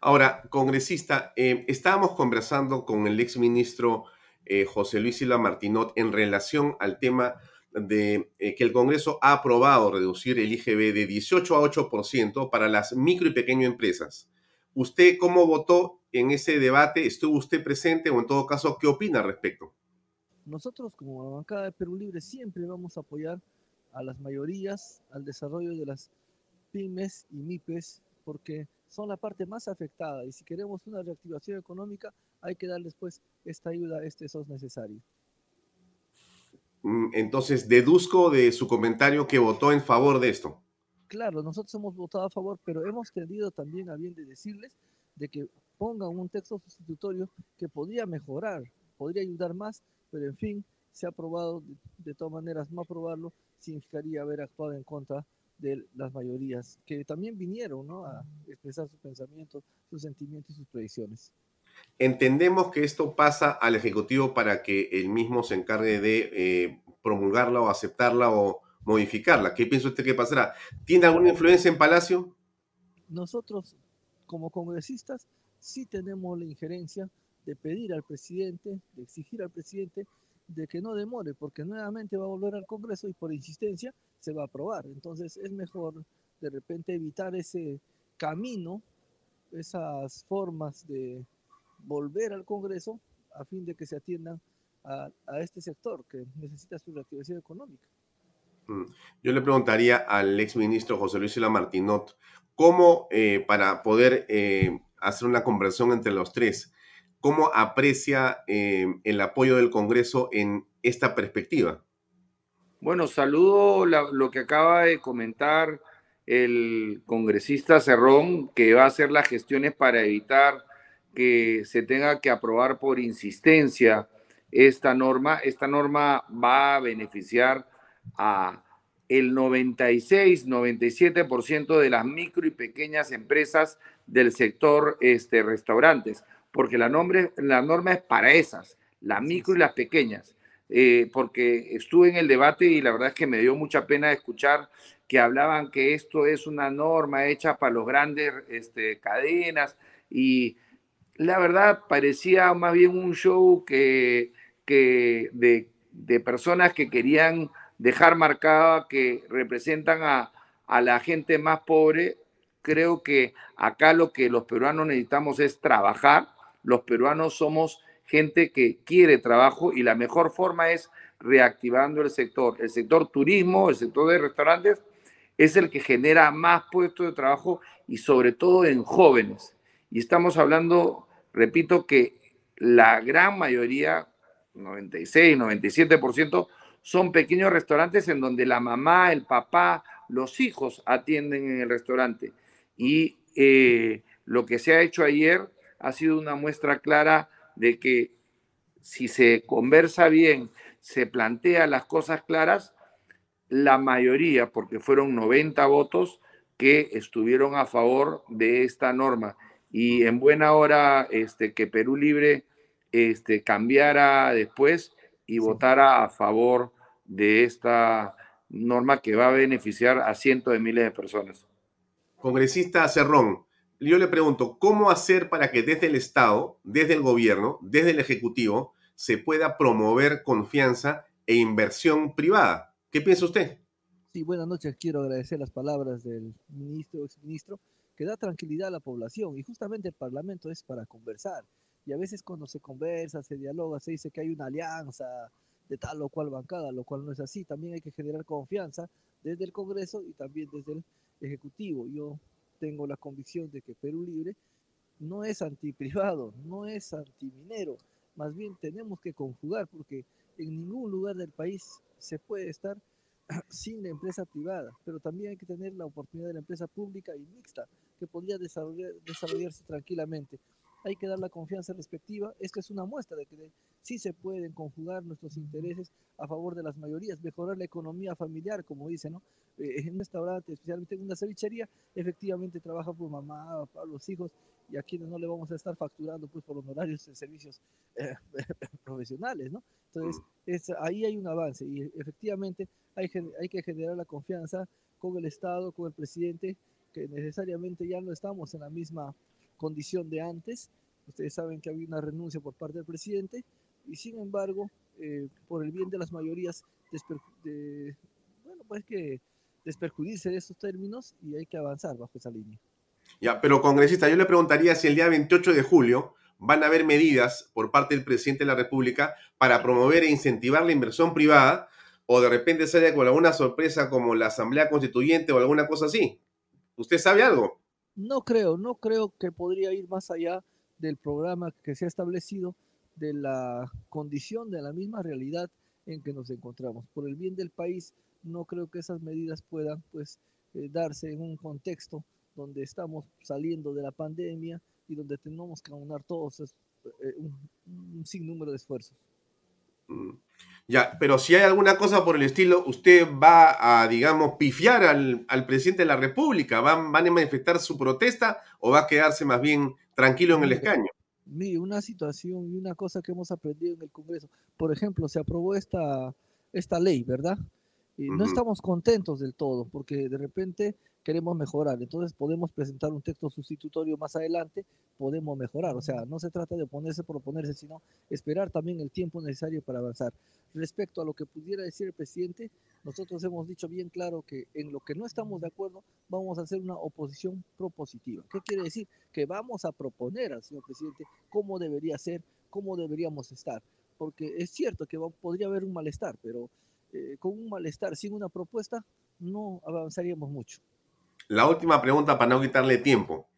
Ahora, congresista, eh, estábamos conversando con el exministro eh, José Luis Silva Martinot en relación al tema de eh, que el Congreso ha aprobado reducir el IGB de 18 a 8% para las micro y pequeñas empresas. ¿Usted cómo votó en ese debate? ¿Estuvo usted presente o en todo caso, qué opina al respecto? Nosotros como bancada de Perú Libre siempre vamos a apoyar a las mayorías, al desarrollo de las pymes y MIPES, porque son la parte más afectada y si queremos una reactivación económica hay que darles pues esta ayuda, este es necesario. Mm, entonces, deduzco de su comentario que votó en favor de esto. Claro, nosotros hemos votado a favor, pero hemos tenido también a bien de decirles de que pongan un texto sustitutorio que podría mejorar, podría ayudar más, pero en fin, se ha aprobado, de, todas maneras, no aprobarlo significaría haber actuado en contra de las mayorías, que también vinieron a expresar sus pensamientos, sus sentimientos y sus predicciones. Entendemos que esto pasa al Ejecutivo para que él mismo se encargue de eh, promulgarla o aceptarla o modificarla. ¿Qué piensa usted que pasará? ¿Tiene alguna influencia en Palacio? Nosotros, como congresistas, sí tenemos la injerencia de pedir al presidente, de exigir al presidente de que no demore, porque nuevamente va a volver al Congreso y por insistencia se va a aprobar. Entonces es mejor de repente evitar ese camino, esas formas de, volver al Congreso a fin de que se atiendan a, este sector que necesita su reactivación económica. Mm. Yo le preguntaría al exministro José Luis Sila Martinot, ¿cómo, eh, para poder eh, hacer una conversión entre los tres, cómo aprecia eh, el apoyo del Congreso en esta perspectiva? Bueno, saludo lo que acaba de comentar el congresista Cerrón, que va a hacer las gestiones para evitar que se tenga que aprobar por insistencia esta norma. Esta norma va a beneficiar a el 96, 97% de las micro y pequeñas empresas del sector este, restaurantes, porque la, nombre, la norma es para esas, las micro y las pequeñas. Eh, porque estuve en el debate y la verdad es que me dio mucha pena escuchar que hablaban que esto es una norma hecha para los grandes este, cadenas y la verdad parecía más bien un show que, que de, personas que querían dejar marcada que representan a, a la gente más pobre. Creo que acá lo que los peruanos necesitamos es trabajar. Los peruanos somos gente que quiere trabajo y la mejor forma es reactivando el sector. El sector turismo, el sector de restaurantes, es el que genera más puestos de trabajo y sobre todo en jóvenes. Y estamos hablando repito que la gran mayoría, 96, 97%, son pequeños restaurantes en donde la mamá, el papá, los hijos atienden en el restaurante. Y eh, lo que se ha hecho ayer ha sido una muestra clara de que si se conversa bien, se plantea las cosas claras, la mayoría, porque fueron 90 votos que estuvieron a favor de esta norma y en buena hora este, que Perú Libre este, cambiara después y votara a favor de esta norma que va a beneficiar a cientos de miles de personas. Congresista Cerrón, yo le pregunto, ¿cómo hacer para que desde el Estado, desde el gobierno, desde el Ejecutivo, se pueda promover confianza e inversión privada? ¿Qué piensa usted? Sí, buenas noches. Quiero agradecer las palabras del ministro, exministro, que da tranquilidad a la población. Y justamente el Parlamento es para conversar. Y a veces cuando se conversa, se dialoga, se dice que hay una alianza de tal o cual bancada, lo cual no es así. También hay que generar confianza desde el Congreso y también desde el Ejecutivo. Yo tengo la convicción de que Perú Libre no es antiprivado, no es antiminero. Más bien tenemos que conjugar porque en ningún lugar del país se puede estar sin la empresa privada, pero también hay que tener la oportunidad de la empresa pública y mixta, que podría desarrollarse tranquilamente hay que dar la confianza respectiva. Esta es una muestra de que sí se pueden conjugar nuestros intereses a favor de las mayorías, mejorar la economía familiar, como dice, ¿no? Eh, en un restaurante, especialmente en una cevichería, efectivamente trabaja por mamá, para los hijos, y a quienes no le vamos a estar facturando pues por honorarios en servicios eh, profesionales, ¿no? Entonces, es, ahí hay un avance y efectivamente hay, hay que generar la confianza con el Estado, con el presidente, que necesariamente ya no estamos en la misma condición de antes. Ustedes saben que había una renuncia por parte del presidente y sin embargo, eh, por el bien de las mayorías, bueno, pues que desperjudirse de estos términos y hay que avanzar bajo esa línea. Ya, pero congresista, yo le preguntaría si el día 28 de julio van a haber medidas por parte del presidente de la República para promover e incentivar la inversión privada o de repente sale con alguna sorpresa como la Asamblea Constituyente o alguna cosa así. ¿Usted sabe algo? No creo, no creo que podría ir más allá del programa que se ha establecido, de la condición, de la misma realidad en que nos encontramos. Por el bien del país, no creo que esas medidas puedan pues, eh, darse en un contexto donde estamos saliendo de la pandemia y donde tenemos que aunar todos eh, un, un sinnúmero de esfuerzos. Mm. Ya, pero si hay alguna cosa por el estilo, ¿usted va a, digamos, pifiar al, presidente de la República? ¿Van, ¿Van, a manifestar su protesta o va a quedarse más bien tranquilo en el escaño? Mire, una situación y una cosa que hemos aprendido en el Congreso. Por ejemplo, se aprobó esta, esta ley, ¿verdad? Y no estamos contentos del todo, porque de repente queremos mejorar. Entonces podemos presentar un texto sustitutorio más adelante, podemos mejorar. O sea, no se trata de oponerse por oponerse, sino esperar también el tiempo necesario para avanzar. Respecto a lo que pudiera decir el presidente, nosotros hemos dicho bien claro que en lo que no estamos de acuerdo vamos a hacer una oposición propositiva. ¿Qué quiere decir? Que vamos a proponer al señor presidente cómo debería ser, cómo deberíamos estar. Porque es cierto que podría haber un malestar, pero eh, con un malestar sin una propuesta no avanzaríamos mucho. La última pregunta para no quitarle tiempo.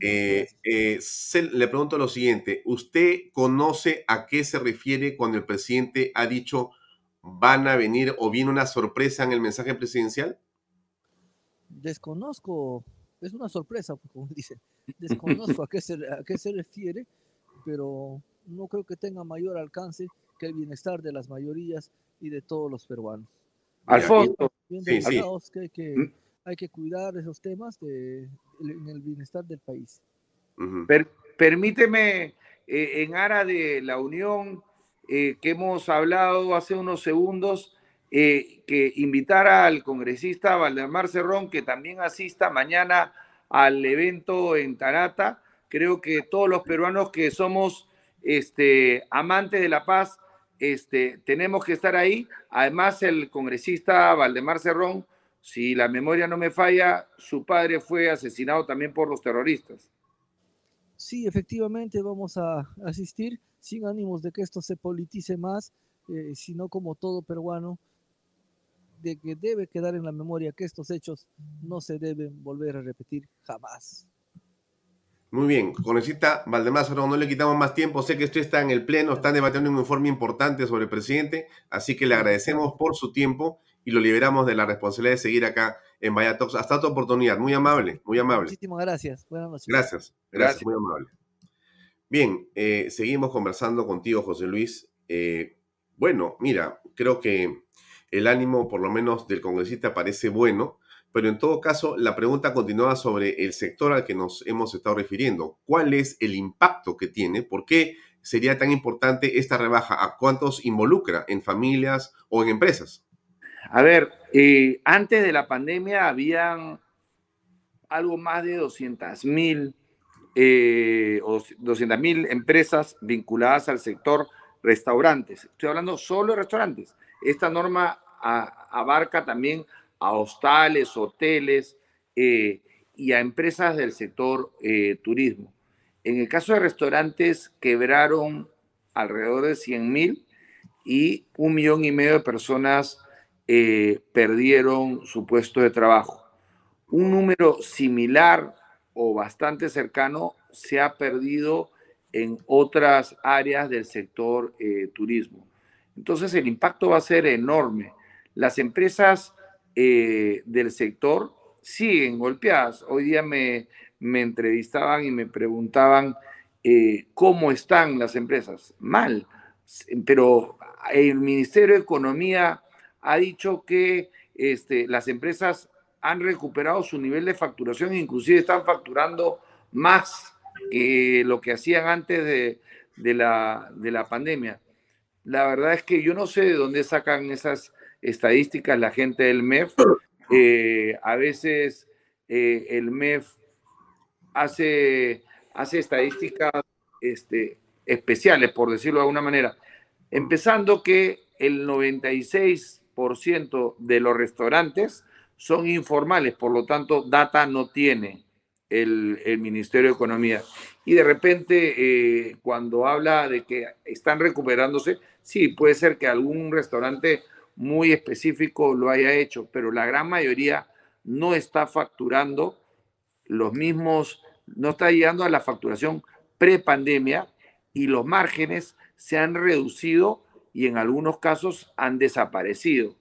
Eh, eh, le pregunto lo siguiente. ¿Usted conoce a qué se refiere cuando el presidente ha dicho van a venir o viene una sorpresa en el mensaje presidencial? Desconozco, es una sorpresa, como dice. Desconozco a, qué se, a qué se refiere, pero no creo que tenga mayor alcance que el bienestar de las mayorías y de todos los peruanos. Alfonso, sí, sí. que mm hay que cuidar esos temas de, en el bienestar del país. permíteme, eh, en ara de la unión eh, que hemos hablado hace unos segundos, eh, que invitar al congresista Valdemar Cerrón que también asista mañana al evento en Tarata. Creo que todos los peruanos que somos este, amantes de la paz este, tenemos que estar ahí. Además, el congresista Valdemar Cerrón si la memoria no me falla, su padre fue asesinado también por los terroristas. Sí, efectivamente vamos a asistir sin ánimos de que esto se politice más, eh, sino como todo peruano, de que debe quedar en la memoria que estos hechos no se deben volver a repetir jamás. Muy bien, Conecita Valdemar no le quitamos más tiempo. Sé que usted está en el pleno, está debatiendo un informe importante sobre el presidente, así que le agradecemos por su tiempo y lo liberamos de la responsabilidad de seguir acá en Vaya Hasta otra oportunidad. Muy amable, muy amable. Muchísimas gracias. Buenas noches. Gracias, gracias, muy amable. Bien, eh, seguimos conversando contigo, José Luis. Eh, bueno, mira, creo que el ánimo, por lo menos del congresista, parece bueno, pero en todo caso, la pregunta continúa sobre el sector al que nos hemos estado refiriendo. ¿Cuál es el impacto que tiene? ¿Por qué sería tan importante esta rebaja? ¿A cuántos involucra? ¿En familias o en empresas? A ver, eh, antes de la pandemia habían algo más de 200 mil eh, o 200 mil empresas vinculadas al sector restaurantes. Estoy hablando solo de restaurantes. Esta norma abarca también a hostales, hoteles eh, y a empresas del sector eh, turismo. En el caso de restaurantes, quebraron alrededor de 100 mil y un millón y medio de personas eh, perdieron su puesto de trabajo. Un número similar o bastante cercano se ha perdido en otras áreas del sector eh, turismo. Entonces el impacto va a ser enorme. Las empresas eh, del sector siguen golpeadas. Hoy día me, me entrevistaban y me preguntaban cómo están las empresas. Mal, pero el Ministerio de Economía ha dicho que este, las empresas han recuperado su nivel de facturación, inclusive están facturando más que lo que hacían antes de, la, de la pandemia. La verdad es que yo no sé de dónde sacan esas estadísticas la gente del MEF. Eh, a veces eh, el MEF hace, hace estadísticas este, especiales, por decirlo de alguna manera. Empezando que el 96% de los restaurantes son informales, por lo tanto, data no tiene el, Ministerio de Economía. Y de repente, eh, cuando habla de que están recuperándose, sí, puede ser que algún restaurante muy específico lo haya hecho, pero la gran mayoría no está facturando los mismos, no está llegando a la facturación pre-pandemia y los márgenes se han reducido y en algunos casos han desaparecido.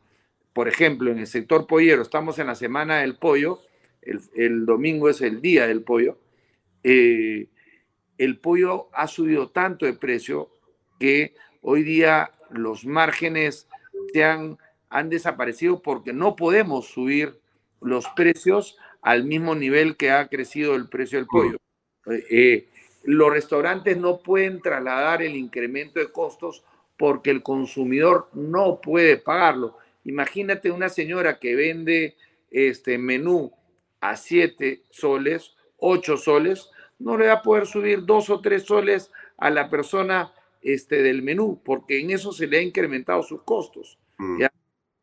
Por ejemplo, en el sector pollero, estamos en la semana del pollo, el, domingo es el día del pollo, eh, el pollo ha subido tanto de precio que hoy día los márgenes se han, han desaparecido porque no podemos subir los precios al mismo nivel que ha crecido el precio del pollo. Eh, eh, los restaurantes no pueden trasladar el incremento de costos porque el consumidor no puede pagarlo. Imagínate una señora que vende este menú a 7 soles, 8 soles, no le va a poder subir 2 o 3 soles a la persona este, del menú, porque en eso se le ha incrementado sus costos. Mm.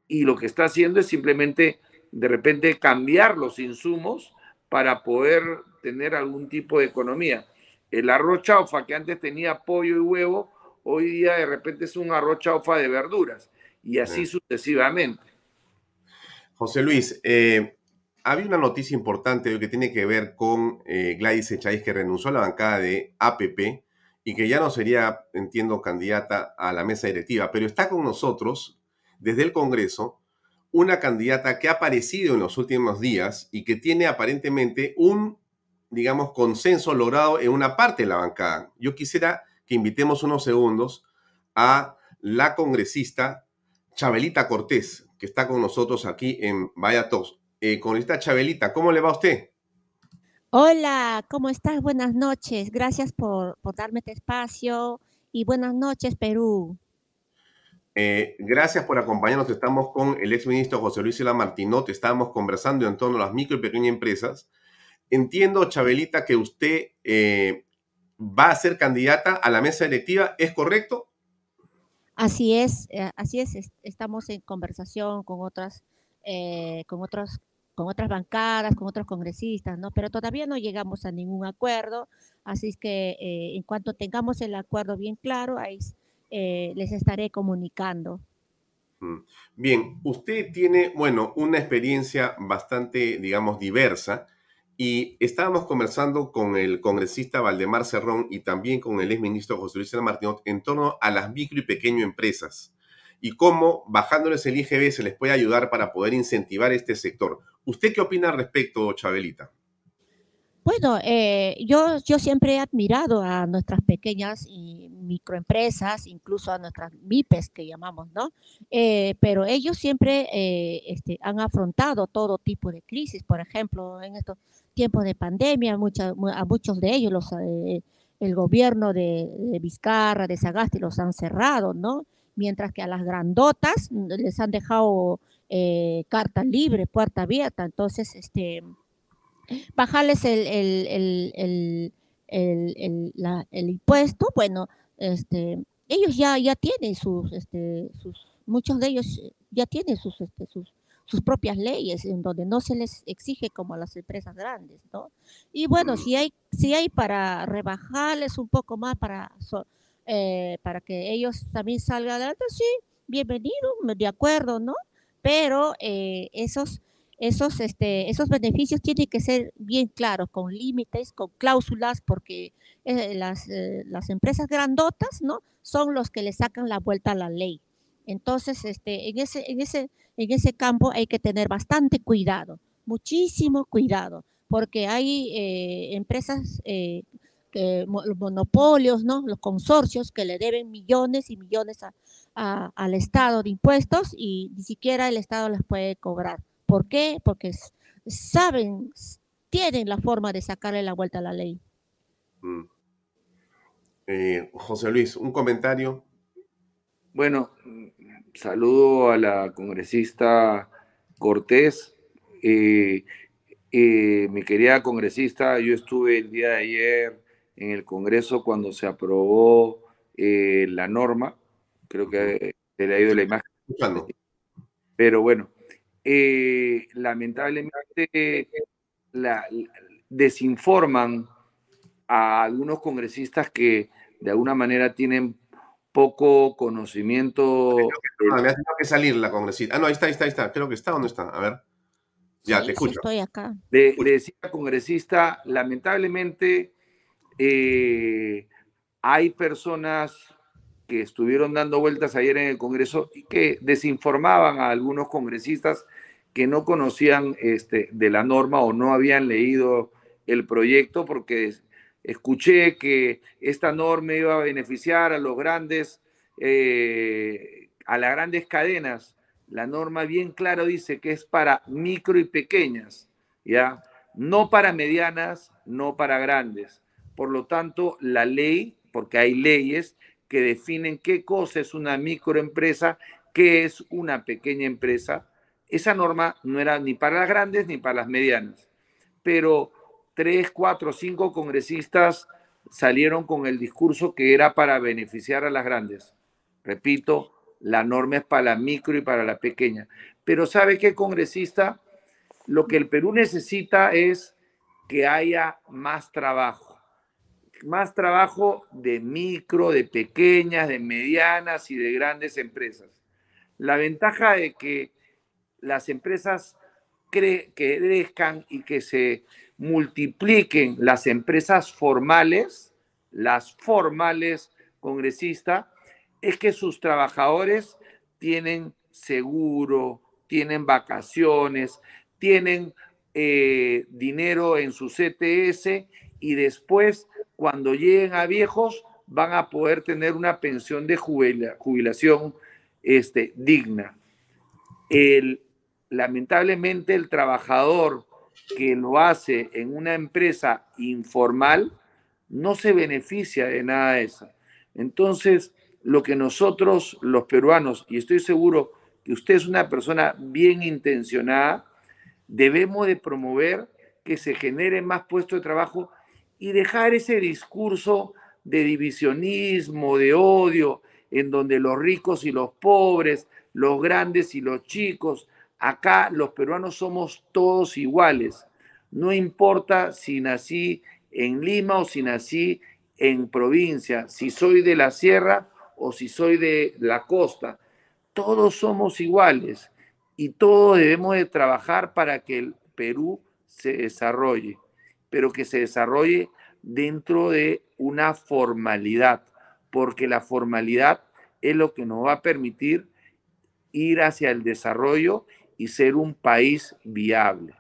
Y lo que está haciendo es simplemente de repente cambiar los insumos para poder tener algún tipo de economía. El arroz chaufa que antes tenía pollo y huevo, hoy día de repente es un arroz chaufa de verduras y así sucesivamente. José Luis, eh, había una noticia importante que tiene que ver con eh, Gladys Echáiz, que renunció a la bancada de APP y que ya no sería, entiendo, candidata a la mesa directiva, pero está con nosotros desde el Congreso una candidata que ha aparecido en los últimos días y que tiene aparentemente un, digamos, consenso logrado en una parte de la bancada. Yo quisiera que invitemos unos segundos a la congresista Chabelita Cortés, que está con nosotros aquí en Vallatos eh, con esta Chabelita. ¿Cómo le va a usted? Hola, ¿cómo estás? Buenas noches. Gracias por, darme este espacio y buenas noches, Perú. Eh, gracias por acompañarnos. Estamos con el exministro José Luis Sila. Estamos conversando en torno a las micro y pequeñas empresas. Entiendo, Chabelita, que usted eh, va a ser candidata a la mesa electiva. ¿Es correcto? Así es, así es. Estamos en conversación con otras, con otros con otras bancadas, con otros congresistas, ¿no? Pero todavía no llegamos a ningún acuerdo, así es que eh, en cuanto tengamos el acuerdo bien claro, ahí eh, les estaré comunicando. Mm. Bien, usted tiene, bueno, una experiencia bastante, digamos, diversa y estábamos conversando con el congresista Valdemar Cerrón y también con el exministro José Luis Martínez en torno a las micro y pequeño empresas y cómo bajándoles el IGB se les puede ayudar para poder incentivar este sector. ¿Usted qué opina al respecto, Chabelita? Bueno, eh, yo, yo siempre he admirado a nuestras pequeñas y microempresas, incluso a nuestras MIPES que llamamos, ¿no? Eh, pero ellos siempre eh, este, han afrontado todo tipo de crisis. Por ejemplo, en estos tiempos de pandemia, a muchos de ellos los, el gobierno de, de, Vizcarra, de Sagasti, los han cerrado, ¿no? Mientras que a las grandotas les han dejado eh, carta libre, puerta abierta. Entonces, este, bajarles el, el, impuesto, bueno, este, ellos ya, ya tienen sus, este, sus, muchos de ellos ya tienen sus, este, sus, sus propias leyes en donde no se les exige como a las empresas grandes, ¿no? Y bueno, si hay, si hay para rebajarles un poco más para, eh, para que ellos también salgan adelante, sí, bienvenido, de acuerdo, ¿no? Pero eh, esos, esos, este, esos beneficios tienen que ser bien claros, con límites, con cláusulas, porque eh, las, las empresas grandotas, ¿no? Son los que le sacan la vuelta a la ley. Entonces, este, en, ese, en, ese, en ese campo hay que tener bastante cuidado, muchísimo cuidado, porque hay eh, empresas, eh, monopolios, ¿no? los consorcios que le deben millones y millones al Estado de impuestos y ni siquiera el Estado les puede cobrar. ¿Por qué? Porque saben, tienen la forma de sacarle la vuelta a la ley. Mm. Eh, José Luis, un comentario. Bueno, saludo a la congresista Cortés. Eh, eh, mi querida congresista, yo estuve el día de ayer en el Congreso cuando se aprobó eh, la norma. Creo que se le ha ido la imagen. Pero bueno, lamentablemente la, desinforman a algunos congresistas que de alguna manera tienen poco conocimiento. Ah, me ha tenido que salir la congresista. Ah, no, ahí está, ahí está, ahí está. Creo que está o no está. A ver. Ya, te escucho. estoy acá. Le, decía congresista, lamentablemente eh, hay personas que estuvieron dando vueltas ayer en el Congreso y que desinformaban a algunos congresistas que no conocían este, de la norma o no habían leído el proyecto porque Escuché que esta norma iba a beneficiar a los grandes, eh, a las grandes cadenas. La norma bien claro dice que es para micro y pequeñas, ¿ya? No para medianas, no para grandes. Por lo tanto, la ley, porque hay leyes que definen qué cosa es una microempresa, qué es una pequeña empresa, esa norma no era ni para las grandes ni para las medianas. Pero tres, cuatro, cinco congresistas salieron con el discurso que era para beneficiar a las grandes. Repito, la norma es para la micro y para la pequeña. Pero ¿sabe qué, congresista? Lo que el Perú necesita es que haya más trabajo. Más trabajo de micro, de pequeñas, de medianas y de grandes empresas. La ventaja de que las empresas que crezcan y que se multipliquen las empresas formales, las formales congresistas, es que sus trabajadores tienen seguro, tienen vacaciones, tienen eh, dinero en su CTS y después, cuando lleguen a viejos, van a poder tener una pensión de jubilación este, digna. El, lamentablemente, el trabajador que lo hace en una empresa informal no se beneficia de nada de eso. Entonces, lo que nosotros, los peruanos, y estoy seguro que usted es una persona bien intencionada, debemos de promover que se genere más puestos de trabajo y dejar ese discurso de divisionismo, de odio, en donde los ricos y los pobres, los grandes y los chicos, Acá los peruanos somos todos iguales. No importa si nací en Lima o si nací en provincia, si soy de la sierra o si soy de la costa. Todos somos iguales y todos debemos de trabajar para que el Perú se desarrolle, pero que se desarrolle dentro de una formalidad, porque la formalidad es lo que nos va a permitir ir hacia el desarrollo y ser un país viable.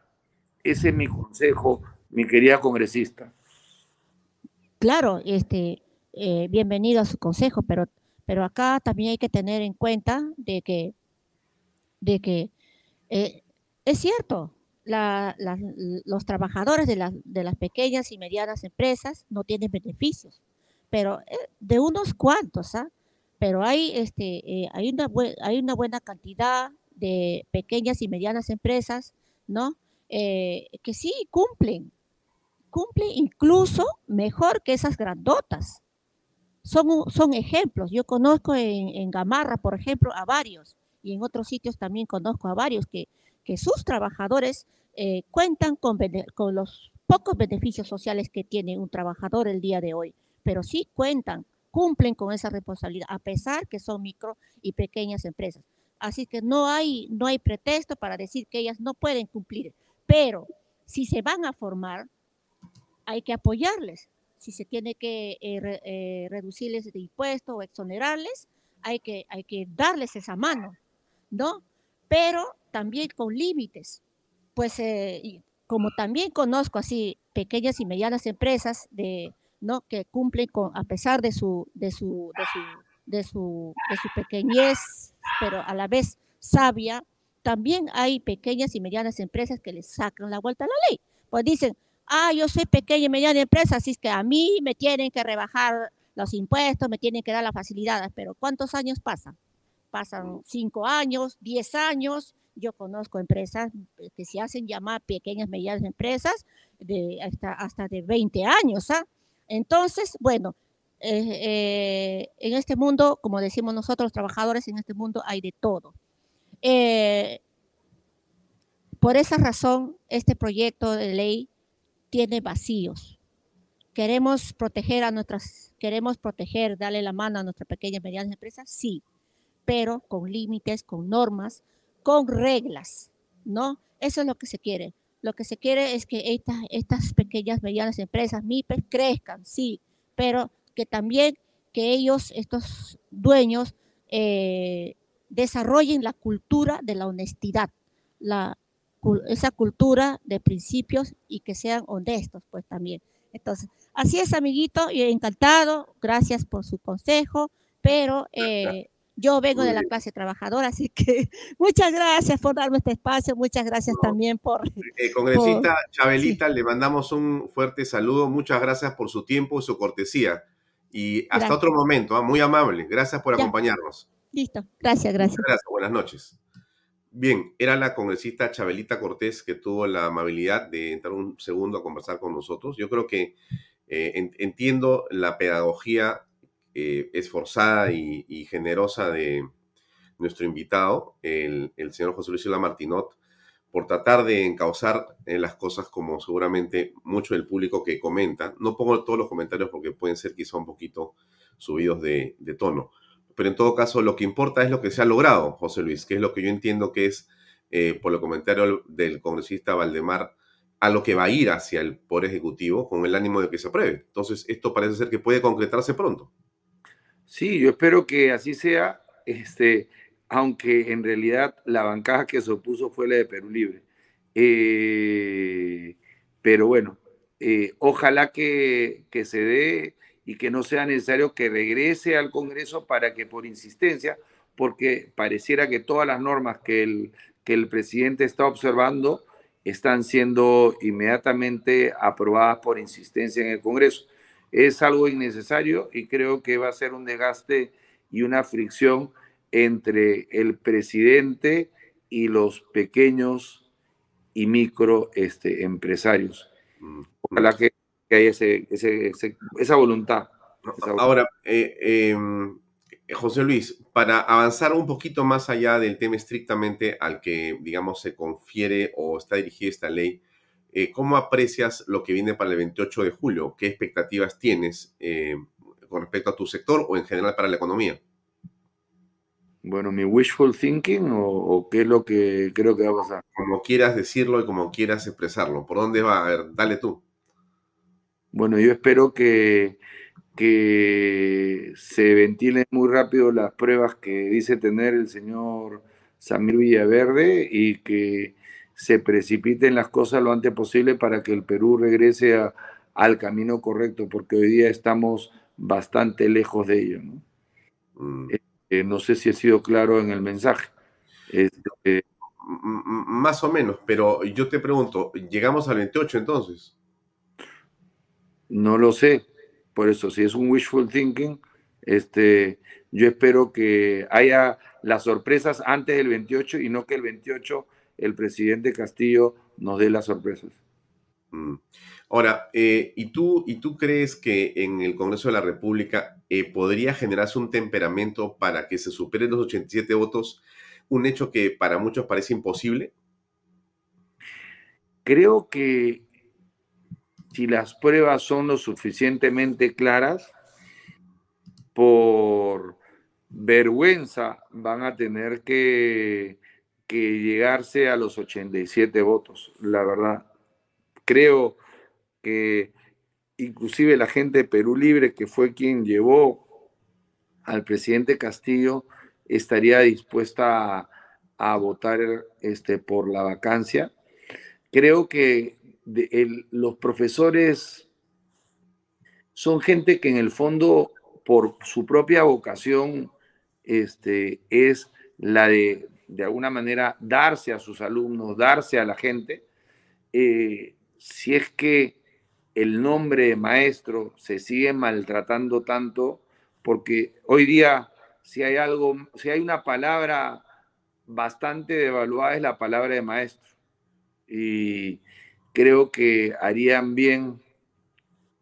Ese es mi consejo, mi querida congresista. Claro, este, eh, bienvenido a su consejo, pero, pero acá también hay que tener en cuenta de que, de que eh, es cierto, los trabajadores de, de, las pequeñas y medianas empresas no tienen beneficios, pero eh, de unos cuantos, ¿ah? Pero hay, este, hay, una, hay una buena cantidad de pequeñas y medianas empresas, ¿no? Eh, que sí cumplen, cumple incluso mejor que esas grandotas. Son, son ejemplos. Yo conozco en, Gamarra, por ejemplo, a varios, y en otros sitios también conozco a varios que sus trabajadores eh, cuentan con, con los pocos beneficios sociales que tiene un trabajador el día de hoy, pero sí cuentan, cumplen con esa responsabilidad, a pesar que son micro y pequeñas empresas. Así que no hay, no hay pretexto para decir que ellas no pueden cumplir, pero si se van a formar, hay que apoyarles. Si se tiene que eh, eh, reducirles de impuestos o exonerarles, hay que, hay que darles esa mano, ¿no? Pero también con límites. Pues eh, como también conozco así pequeñas y medianas empresas de, ¿no? que cumplen con, a pesar de su, de su, de su, de su, de su pequeñez, pero a la vez sabia, también hay pequeñas y medianas empresas que les sacan la vuelta a la ley. Pues dicen, ah, yo soy pequeña y mediana empresa, así es que a mí me tienen que rebajar los impuestos, me tienen que dar las facilidades, pero ¿cuántos años pasan? Pasan cinco años, diez años. Yo conozco empresas que se hacen llamar pequeñas medianas empresas de hasta, hasta de 20 años. ¿ah? Entonces, bueno, eh, eh, en este mundo, como decimos nosotros los trabajadores, en este mundo hay de todo. Eh, por esa razón, este proyecto de ley tiene vacíos. Queremos proteger a nuestras, queremos proteger, darle la mano a nuestras pequeñas y medianas empresas, sí, pero con límites, con normas, con reglas, ¿no? Eso es lo que se quiere. Lo que se quiere es que estas, estas pequeñas, medianas empresas, MIPES, crezcan, sí, pero que también que ellos, estos dueños, eh, desarrollen la cultura de la honestidad, la, esa cultura de principios y que sean honestos, pues también. Entonces, así es, amiguito, y encantado, gracias por su consejo, pero eh, yo vengo de la clase trabajadora, así que muchas gracias por darme este espacio, muchas gracias también por... Eh, congresista Chabelita, le mandamos un fuerte saludo, muchas gracias por su tiempo y su cortesía. Y hasta otro momento, ¿ah? muy amable. Gracias por acompañarnos. Listo, gracias, gracias. gracias, buenas noches. Bien, era la congresista Chabelita Cortés que tuvo la amabilidad de entrar un segundo a conversar con nosotros. Yo creo que eh, entiendo la pedagogía eh, esforzada y, generosa de nuestro invitado, el, señor José Luis Silva Martinot, por tratar de encauzar en las cosas como seguramente mucho del público que comenta. No pongo todos los comentarios porque pueden ser quizá un poquito subidos de, tono. Pero en todo caso, lo que importa es lo que se ha logrado, José Luis, que es lo que yo entiendo que es, eh, por el comentario del congresista Valdemar, a lo que va a ir hacia el Poder Ejecutivo con el ánimo de que se apruebe. Entonces, esto parece ser que puede concretarse pronto. Sí, yo espero que así sea. Este, aunque en realidad la bancada que se opuso fue la de Perú Libre. Eh, pero bueno, eh, ojalá que, se dé y que no sea necesario que regrese al Congreso para que por insistencia, porque pareciera que todas las normas que el, que el presidente está observando están siendo inmediatamente aprobadas por insistencia en el Congreso. Es algo innecesario y creo que va a ser un desgaste y una fricción entre el presidente y los pequeños y micro este, empresarios. Mm. Ojalá que, haya esa, voluntad. Ahora, eh, em, José Luis, para avanzar un poquito más allá del tema estrictamente al que, digamos, se confiere o está dirigida esta ley, eh, ¿cómo aprecias lo que viene para el 28 de julio? ¿Qué expectativas tienes eh, con respecto a tu sector o en general para la economía? Bueno, mi wishful thinking o, qué es lo que creo que va a pasar. Como quieras decirlo y como quieras expresarlo. ¿Por dónde va? A ver, dale tú. Bueno, yo espero que, que se ventilen muy rápido las pruebas que dice tener el señor Samir Villaverde y que se precipiten las cosas lo antes posible para que el Perú regrese al camino correcto, porque hoy día estamos bastante lejos de ello. ¿no? Mm. Eh, no sé si he sido claro en el mensaje. Este, más o menos, pero yo te pregunto, ¿llegamos al 28 entonces? No lo sé, por eso si es un wishful thinking, este, yo espero que haya las sorpresas antes del 28 y no que el 28 el presidente Castillo nos dé las sorpresas. Mm. Ahora, eh, ¿y, tú, ¿y tú crees que en el Congreso de la República eh, podría generarse un temperamento para que se superen los 87 votos, un hecho que para muchos parece imposible? Creo que si las pruebas son lo suficientemente claras, por vergüenza van a tener que, llegarse a los 87 votos, la verdad. Creo que inclusive la gente de Perú Libre, que fue quien llevó al presidente Castillo, estaría dispuesta a, votar este, por la vacancia. Creo que los profesores son gente que en el fondo, por su propia vocación, este, es la de, de alguna manera, darse a sus alumnos, darse a la gente. Eh, si es que el nombre de maestro se sigue maltratando tanto, porque hoy día, si hay algo, si hay una palabra bastante devaluada, es la palabra de maestro. Y creo que harían bien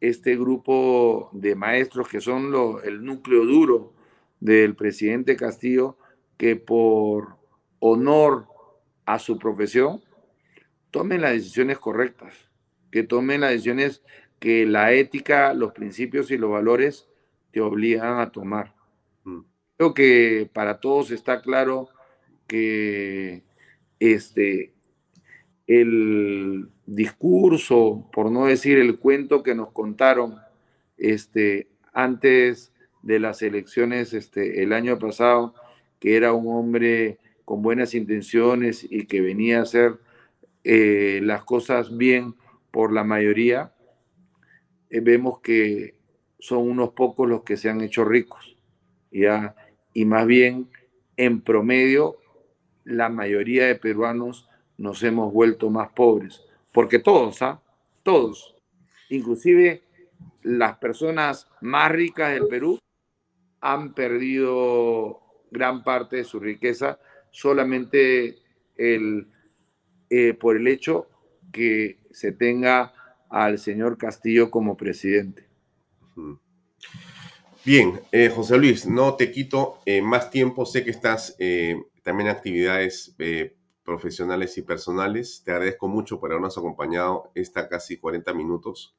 este grupo de maestros que son el núcleo duro del presidente Castillo, que por honor a su profesión tomen las decisiones correctas, que tomen las decisiones que la ética, los principios y los valores te obligan a tomar. Mm. Creo que para todos está claro que este, el discurso, por no decir el cuento que nos contaron este, antes de las elecciones este, el año pasado, que era un hombre con buenas intenciones y que venía a hacer eh, las cosas bien por la mayoría, eh, vemos que son unos pocos los que se han hecho ricos. ¿ya? Y más bien, en promedio, la mayoría de peruanos nos hemos vuelto más pobres. Porque todos, ¿ah? Todos, inclusive las personas más ricas del Perú, han perdido gran parte de su riqueza solamente el, eh, por el hecho que se tenga al señor Castillo como presidente. Bien, eh, José Luis, no te quito eh, más tiempo, sé que estás también en actividades profesionales y personales. Te agradezco mucho por habernos acompañado esta casi 40 minutos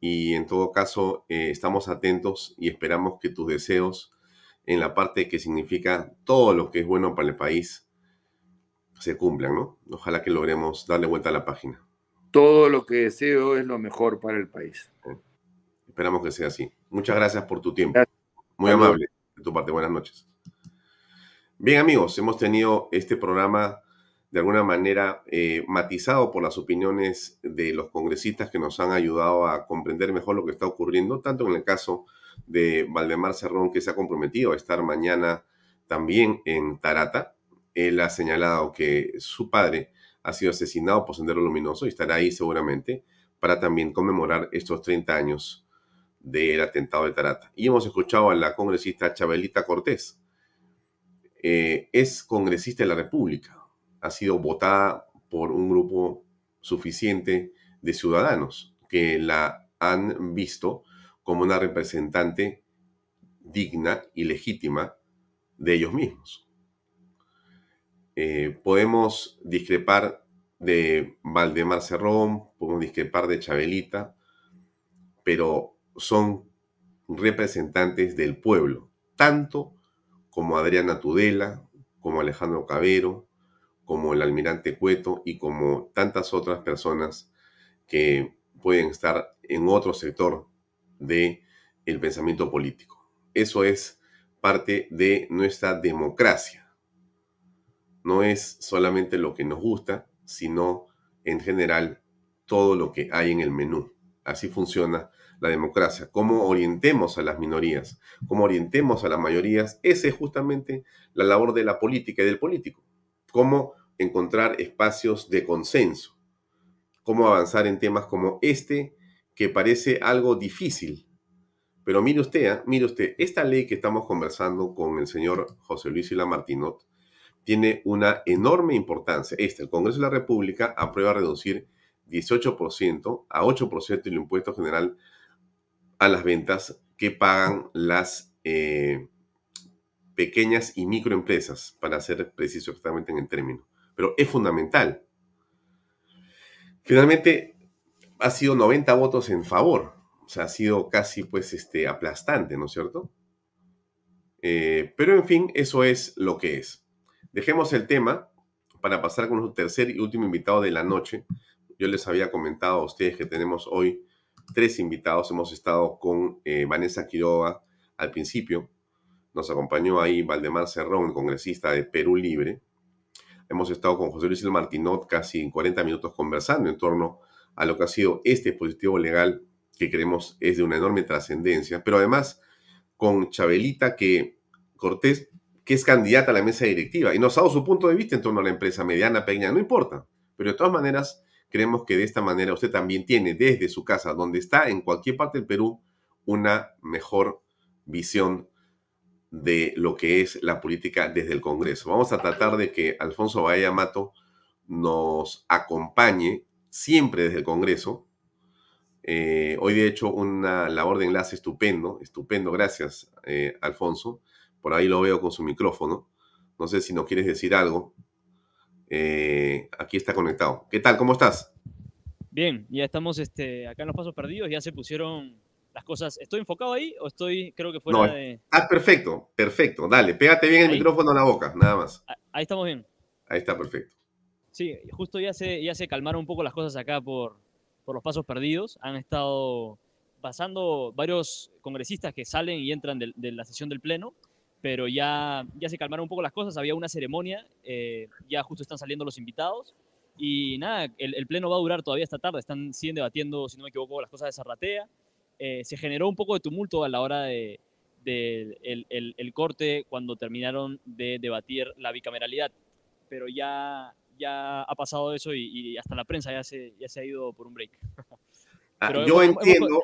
y en todo caso eh, estamos atentos y esperamos que tus deseos en la parte que significa todo lo que es bueno para el país se cumplan, ¿no? Ojalá que logremos darle vuelta a la página. Todo lo que deseo es lo mejor para el país. Esperamos que sea así. Muchas gracias por tu tiempo. Muy amable de tu parte. Buenas noches. Bien amigos, hemos tenido este programa de alguna manera eh, matizado por las opiniones de los congresistas que nos han ayudado a comprender mejor lo que está ocurriendo, tanto en el caso de Valdemar Cerrón, que se ha comprometido a estar mañana también en Tarata. Él ha señalado que su padre ha sido asesinado por Sendero Luminoso y estará ahí seguramente para también conmemorar estos 30 años del atentado de Tarata. Y hemos escuchado a la congresista Chabelita Cortés. Eh, es congresista de la República, ha sido votada por un grupo suficiente de ciudadanos que la han visto como una representante digna y legítima de ellos mismos. Eh, podemos discrepar de Valdemar Cerrón, podemos discrepar de Chabelita, pero son representantes del pueblo, tanto como Adriana Tudela, como Alejandro Cabero, como el almirante Cueto y como tantas otras personas que pueden estar en otro sector de pensamiento político. Eso es parte de nuestra democracia. No es solamente lo que nos gusta, sino en general todo lo que hay en el menú. Así funciona la democracia. Cómo orientemos a las minorías, cómo orientemos a las mayorías, esa es justamente la labor de la política y del político. Cómo encontrar espacios de consenso, cómo avanzar en temas como este, que parece algo difícil. Pero mire usted, ¿ah? mire usted, esta ley que estamos conversando con el señor José Luis Sila Martinot tiene una enorme importancia. Este, el Congreso de la República aprueba reducir 18% a 8% el impuesto general a las ventas que pagan las eh, pequeñas y microempresas, para ser preciso exactamente en el término. Pero es fundamental. Finalmente, ha sido 90 votos en favor. O sea, ha sido casi pues este, aplastante, ¿no es cierto? Eh, pero en fin, eso es lo que es. Dejemos el tema para pasar con nuestro tercer y último invitado de la noche. Yo les había comentado a ustedes que tenemos hoy tres invitados. Hemos estado con eh, Vanessa Quiroga al principio. Nos acompañó ahí Valdemar Cerrón, congresista de Perú Libre. Hemos estado con José Luis Martinot casi 40 minutos conversando en torno a lo que ha sido este dispositivo legal que creemos es de una enorme trascendencia, pero además con Chabelita que Cortés, que es candidata a la mesa directiva y nos ha dado su punto de vista en torno a la empresa mediana, pequeña, no importa, pero de todas maneras creemos que de esta manera usted también tiene desde su casa, donde está en cualquier parte del Perú, una mejor visión de lo que es la política desde el Congreso. Vamos a tratar de que Alfonso Bahía Mato nos acompañe siempre desde el Congreso. Eh, hoy de hecho una labor de enlace estupendo, estupendo, gracias eh, Alfonso. Por ahí lo veo con su micrófono. No sé si nos quieres decir algo. Eh, aquí está conectado. ¿Qué tal? ¿Cómo estás? Bien, ya estamos este, acá en los pasos perdidos, ya se pusieron las cosas. ¿Estoy enfocado ahí o estoy, creo que fuera de... Ah, perfecto, perfecto. Dale, pégate bien el micrófono a la boca, nada más. Ahí estamos bien. Ahí está perfecto. Sí, justo ya se, ya se calmaron un poco las cosas acá por, por los pasos perdidos. Han estado pasando varios congresistas que salen y entran de, la sesión del Pleno, pero ya, ya se calmaron un poco las cosas. Había una ceremonia, eh, ya justo están saliendo los invitados. Y nada, el, Pleno va a durar todavía esta tarde. Están, siguen debatiendo, si no me equivoco, las cosas de Zarratea. Eh, se generó un poco de tumulto a la hora de, el, el, corte cuando terminaron de debatir la bicameralidad, pero ya, ya ha pasado eso y, hasta la prensa ya se, ya se ha ido por un break. Ah, yo entiendo.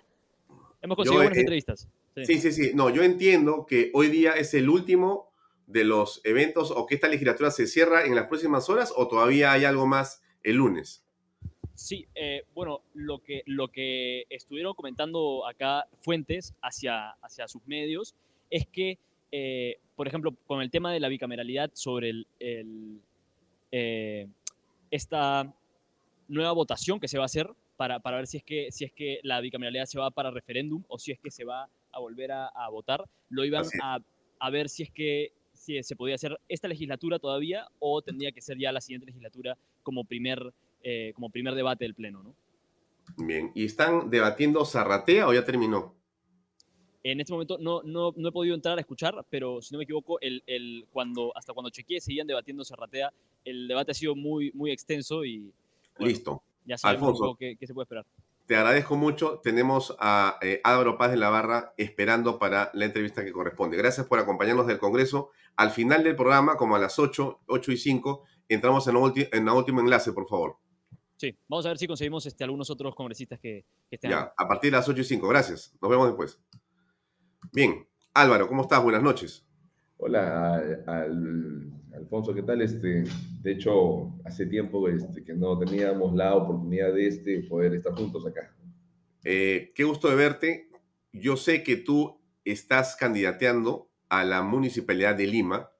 Hemos, conseguido buenas entrevistas. Sí. sí, sí, No, yo entiendo que hoy día es el último de los eventos o que esta legislatura se cierra en las próximas horas o todavía hay algo más el lunes. Sí, eh, bueno, lo que, lo que estuvieron comentando acá fuentes hacia, hacia sus medios es que, eh, por ejemplo, con el tema de la bicameralidad sobre el, eh, esta nueva votación que se va a hacer para, para, ver si es, que, si es que la bicameralidad se va para referéndum o si es que se va a volver a, votar. Lo iban a, a, ver si es que si se podía hacer esta legislatura todavía o tendría que ser ya la siguiente legislatura como primer, eh, como primer debate del Pleno, ¿no? Bien, ¿y están debatiendo Zarratea o ya terminó? En este momento no, no, no, he podido entrar a escuchar, pero si no me equivoco, el, el, cuando, hasta cuando chequeé seguían debatiendo Serratea, el debate ha sido muy, muy extenso y... Listo. Ya Alfonso, qué, se puede esperar. Te agradezco mucho. Tenemos a eh, Álvaro Paz de la Barra esperando para la entrevista que corresponde. Gracias por acompañarnos del Congreso. Al final del programa, como a las 8, 8 y 5, entramos en, el último enlace, por favor. Sí, vamos a ver si conseguimos este, algunos otros congresistas que, que estén. Ya, a partir de las 8 y 5. Gracias. Nos vemos después. Bien, Álvaro, ¿cómo estás? Buenas noches. Hola, Alfonso, ¿qué tal? Este, de hecho, hace tiempo este, que no teníamos la oportunidad de este, poder estar juntos acá. Eh, qué gusto de verte. Yo sé que tú estás candidateando a la Municipalidad de Lima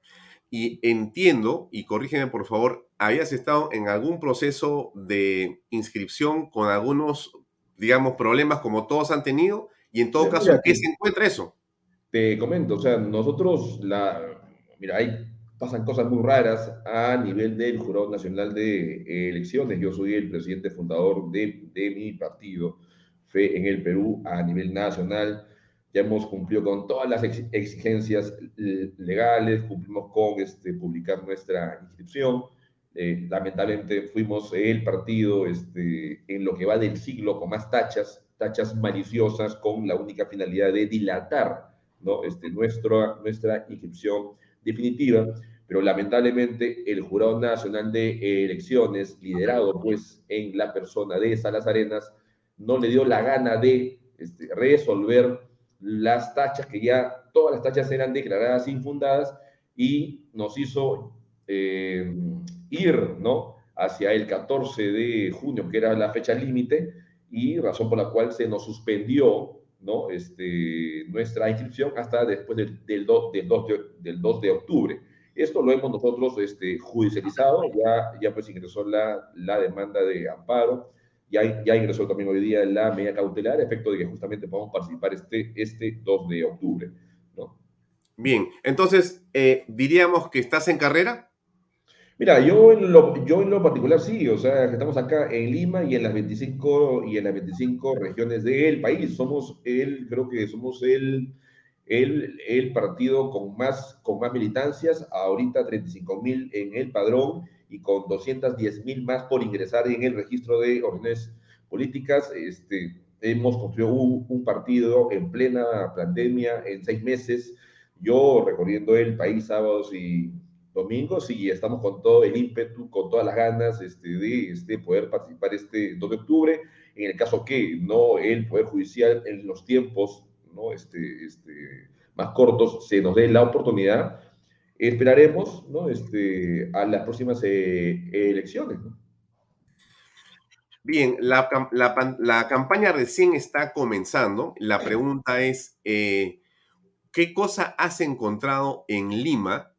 y entiendo, y corrígeme por favor, habías estado en algún proceso de inscripción con algunos, digamos, problemas como todos han tenido, y en todo caso, ¿qué se encuentra eso? Te comento, o sea, nosotros, la, mira, ahí pasan cosas muy raras a nivel del Jurado Nacional de Elecciones. Yo soy el presidente fundador de, de mi partido, Fe en el Perú, a nivel nacional. Ya hemos cumplido con todas las exigencias legales, cumplimos con este, publicar nuestra inscripción. Eh, lamentablemente fuimos el partido este, en lo que va del siglo con más tachas, tachas maliciosas con la única finalidad de dilatar ¿no? Este, nuestra, nuestra inscripción definitiva, pero lamentablemente el Jurado Nacional de Elecciones, liderado pues en la persona de Salas Arenas, no le dio la gana de este, resolver las tachas que ya, todas las tachas eran declaradas infundadas y nos hizo eh, ir, ¿no? hacia el 14 de junio, que era la fecha límite, y razón por la cual se nos suspendió ¿no? este, nuestra inscripción hasta después del, del, 2, del, 2 de, del 2 de octubre. Esto lo hemos nosotros este, judicializado, ya, ya pues ingresó la, la demanda de amparo, ya, ya ingresó también hoy día la medida cautelar, a efecto de que justamente podamos participar este, este 2 de octubre. ¿no? Bien, entonces, eh, diríamos que estás en carrera. Mira, yo en, lo, yo en lo particular sí, o sea, estamos acá en Lima y en las 25, y en las 25 regiones del país. Somos el, creo que somos el, el, partido con más, con más militancias, ahorita 35 mil en el padrón y con 210 mil más por ingresar en el registro de órdenes políticas. Este, hemos construido un, un partido en plena pandemia en seis meses. Yo recorriendo el país sábados y domingos y estamos con todo el ímpetu, con todas las ganas este, de este, poder participar este 2 de octubre. En el caso que no el Poder Judicial en los tiempos ¿no? este, este, más cortos se nos dé la oportunidad, esperaremos ¿no? este, a las próximas eh, elecciones. Bien, la, la, la, campaña recién está comenzando. La pregunta es, eh, ¿qué cosa has encontrado en Lima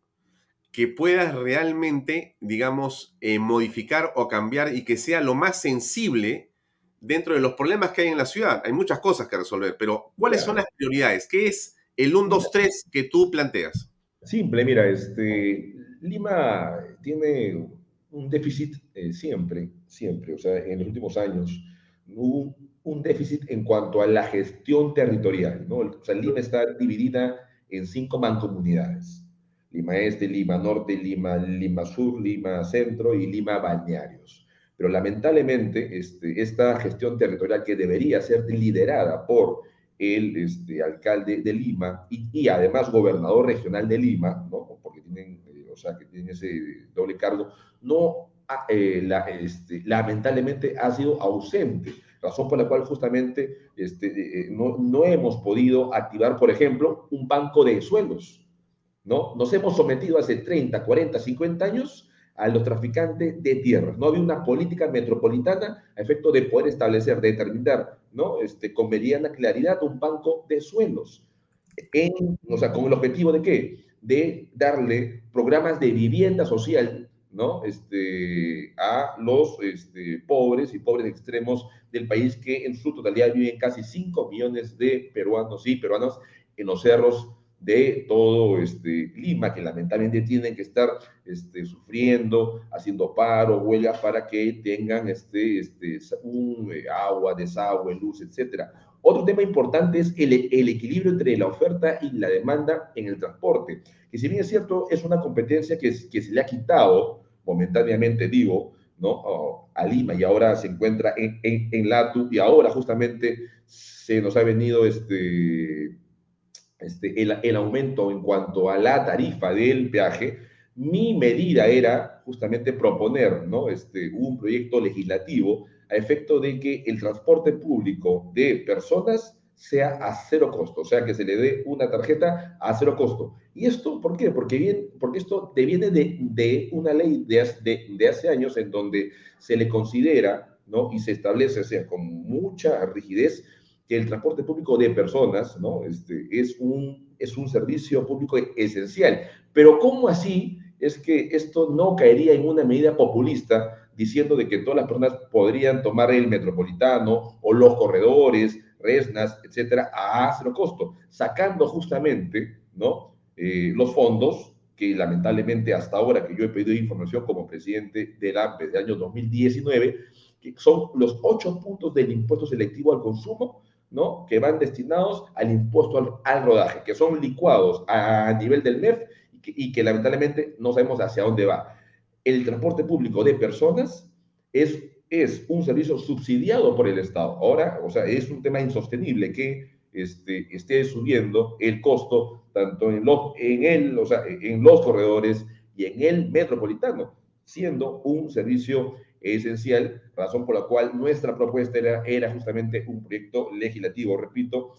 que puedas realmente, digamos, eh, modificar o cambiar y que sea lo más sensible dentro de los problemas que hay en la ciudad? Hay muchas cosas que resolver, pero ¿cuáles son las prioridades? ¿Qué es el 1, 2, 3 que tú planteas? Simple, mira, este, Lima tiene un déficit eh, siempre, siempre, o sea, en los últimos años, un, un, déficit en cuanto a la gestión territorial, ¿no? O sea, Lima está dividida en cinco mancomunidades Lima Este, Lima Norte, Lima, Lima Sur, Lima Centro y Lima Balnearios. Pero lamentablemente este, esta gestión territorial que debería ser liderada por el este, alcalde de Lima y, además gobernador regional de Lima, porque tienen, eh, o sea, que tienen ese doble cargo, no, eh, la, este, lamentablemente ha sido ausente, razón por la cual justamente eh, no hemos podido activar, por ejemplo, un banco de suelos ¿no? Nos hemos sometido hace 30, 40, 50 años a los traficantes de tierras. No había una política metropolitana a efecto de poder establecer, de determinar, ¿no? Este, con mediana claridad un banco de suelos. En, o sea, con el objetivo de qué? De darle programas de vivienda social, ¿no? Este, a los este, pobres y pobres extremos del país que en su totalidad viven casi 5 millones de peruanos y peruanas en los cerros de todo este, Lima, que lamentablemente tienen que estar este, sufriendo, haciendo paro, huelgas para que tengan este, este, un, eh, agua, desagüe, luz, etc. Otro tema importante es el, el, equilibrio entre la oferta y la demanda en el transporte, que si bien es cierto, es una competencia que, que se le ha quitado momentáneamente, digo, ¿no? a Lima y ahora se encuentra en, en, en Latu y ahora justamente se nos ha venido este este, el, el, aumento en cuanto a la tarifa del peaje, mi medida era justamente proponer ¿no? este, un proyecto legislativo a efecto de que el transporte público de personas sea a cero costo, o sea, que se le dé una tarjeta a cero costo. ¿Y esto por qué? Porque, bien, porque esto deviene de, de una ley de, de, de, hace años en donde se le considera ¿no? y se establece, o sea, con mucha rigidez, que el transporte público de personas ¿no? este, es, un, es un servicio público esencial. Pero ¿cómo así es que esto no caería en una medida populista diciendo de que todas las personas podrían tomar el metropolitano o los corredores, resnas, etcétera, a cero costo, sacando justamente ¿no? Eh, los fondos que lamentablemente hasta ahora que yo he pedido información como presidente del AMPE de año 2019, que son los ocho puntos del impuesto selectivo al consumo, ¿no? que van destinados al impuesto al, al rodaje, que son licuados a, a nivel del MEF y que, y que, lamentablemente no sabemos hacia dónde va. El transporte público de personas es, es un servicio subsidiado por el Estado. Ahora, o sea, es un tema insostenible que este, esté subiendo el costo tanto en, lo, en, el, o sea, en los corredores y en el metropolitano, siendo un servicio esencial, razón por la cual nuestra propuesta era, justamente un proyecto legislativo, repito,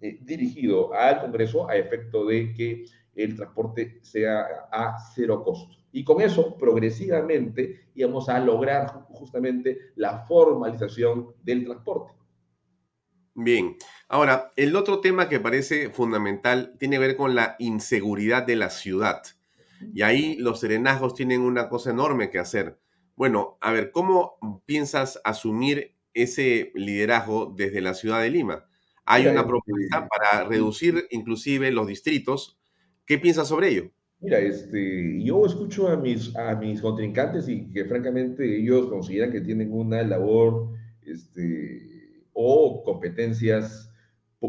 eh, dirigido al Congreso a efecto de que el transporte sea a cero costo. Y con eso, progresivamente, íbamos a lograr justamente la formalización del transporte. Bien, ahora, el otro tema que parece fundamental tiene que ver con la inseguridad de la ciudad. Y ahí los serenazgos tienen una cosa enorme que hacer. Bueno, a ver, ¿cómo piensas asumir ese liderazgo desde la ciudad de Lima? Hay una propuesta para reducir inclusive los distritos. ¿Qué piensas sobre ello? Mira, este, yo escucho a mis, a mis contrincantes y que francamente ellos consideran que tienen una labor este, o competencias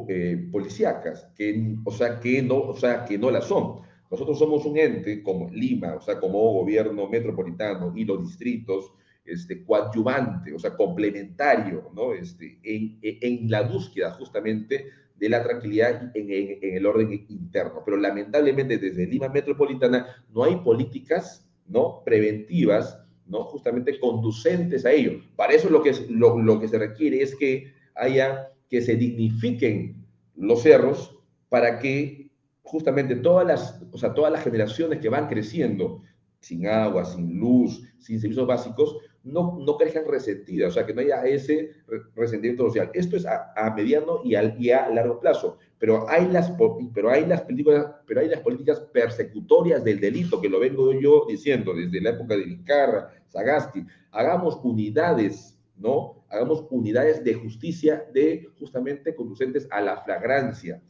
eh, policíacas, que, o, sea, que no, o sea, que no las son. Nosotros somos un ente como Lima, o sea, como gobierno metropolitano y los distritos, este, coadyuvante, o sea, complementario, ¿no? Este, en, la búsqueda justamente de la tranquilidad en, el orden interno. Pero lamentablemente desde Lima Metropolitana no hay políticas, ¿no? Preventivas, ¿no? Justamente conducentes a ello. Para eso lo que, lo, lo que se requiere es que haya, que se dignifiquen los cerros para que justamente todas las, o sea, todas las generaciones que van creciendo sin agua, sin luz, sin servicios básicos, no, no crezcan resentidas, o sea, que no haya ese resentimiento social. Esto es a, mediano y, al, y a largo plazo, pero hay, las, pero, hay las políticas, pero hay las políticas persecutorias del delito, que lo vengo yo diciendo desde la época de Vizcarra, Sagasti. Hagamos unidades, ¿no? Hagamos unidades de justicia de justamente conducentes a la flagrancia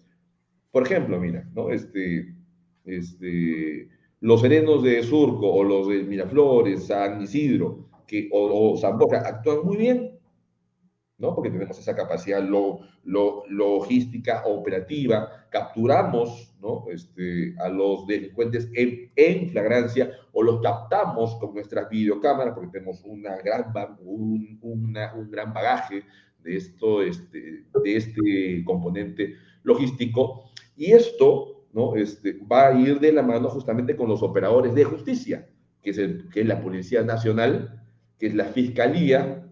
por ejemplo, mira, ¿no? Este, este, los serenos de Surco o los de Miraflores, San Isidro que, o, o San Boca actúan muy bien, ¿no? Porque tenemos esa capacidad lo, lo, logística operativa, capturamos, ¿no? Este, a los delincuentes en, en, flagrancia o los captamos con nuestras videocámaras porque tenemos una gran, un, un gran bagaje de, esto, este, de este componente logístico y esto ¿no? Este, va a ir de la mano justamente con los operadores de justicia, que es, la Policía Nacional, que es la Fiscalía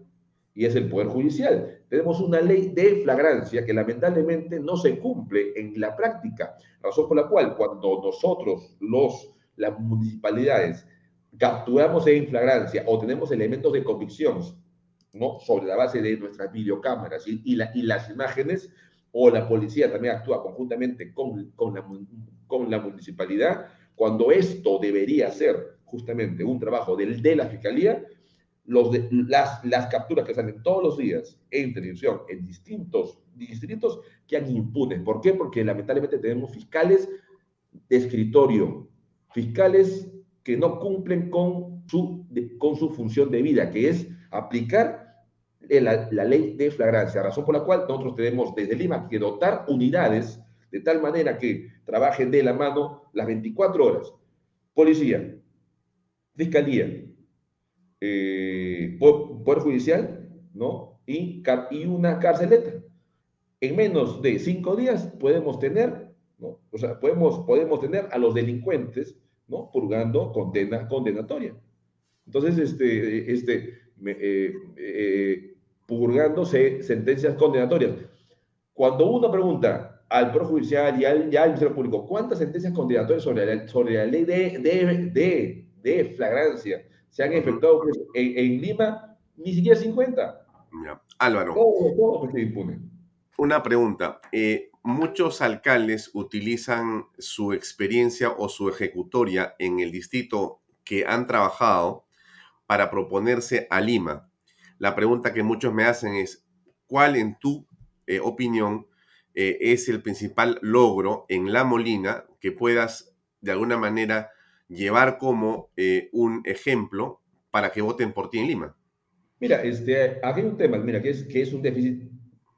y es el Poder Judicial. Tenemos una ley de flagrancia que lamentablemente no se cumple en la práctica, razón por la cual cuando nosotros, los, las municipalidades, capturamos en flagrancia o tenemos elementos de convicción ¿no? sobre la base de nuestras videocámaras y las imágenes, o la policía también actúa conjuntamente con, con, la, con la municipalidad, cuando esto debería ser justamente un trabajo de, de la fiscalía, los las, las capturas que salen todos los días en televisión en distintos distritos quedan impunes. ¿Por qué? Porque lamentablemente tenemos fiscales de escritorio, fiscales que no cumplen con su, con su función de vida, que es aplicar la, ley de flagrancia, razón por la cual nosotros tenemos desde Lima que dotar unidades de tal manera que trabajen de la mano las 24 horas. Policía, Fiscalía, eh, Poder Judicial, ¿no? Y, y una carceleta. En menos de cinco días podemos tener, ¿no? O sea, podemos, podemos tener a los delincuentes, ¿no? Purgando condena condenatoria. Entonces, este, este, eh, eh, purgándose sentencias condenatorias. Cuando uno pregunta al Pro Judicial y al, Ministerio Público cuántas sentencias condenatorias sobre la, sobre la ley de, de, de, flagrancia se han efectuado pues, en, Lima, ni siquiera 50. Álvaro. Una pregunta. Eh, muchos alcaldes utilizan su experiencia o su ejecutoria en el distrito que han trabajado para proponerse a Lima la pregunta que muchos me hacen es, ¿cuál en tu eh, opinión eh, es el principal logro en La Molina que puedas de alguna manera llevar como eh, un ejemplo para que voten por ti en Lima? Mira, este, hay un tema, mira, que es, que es un déficit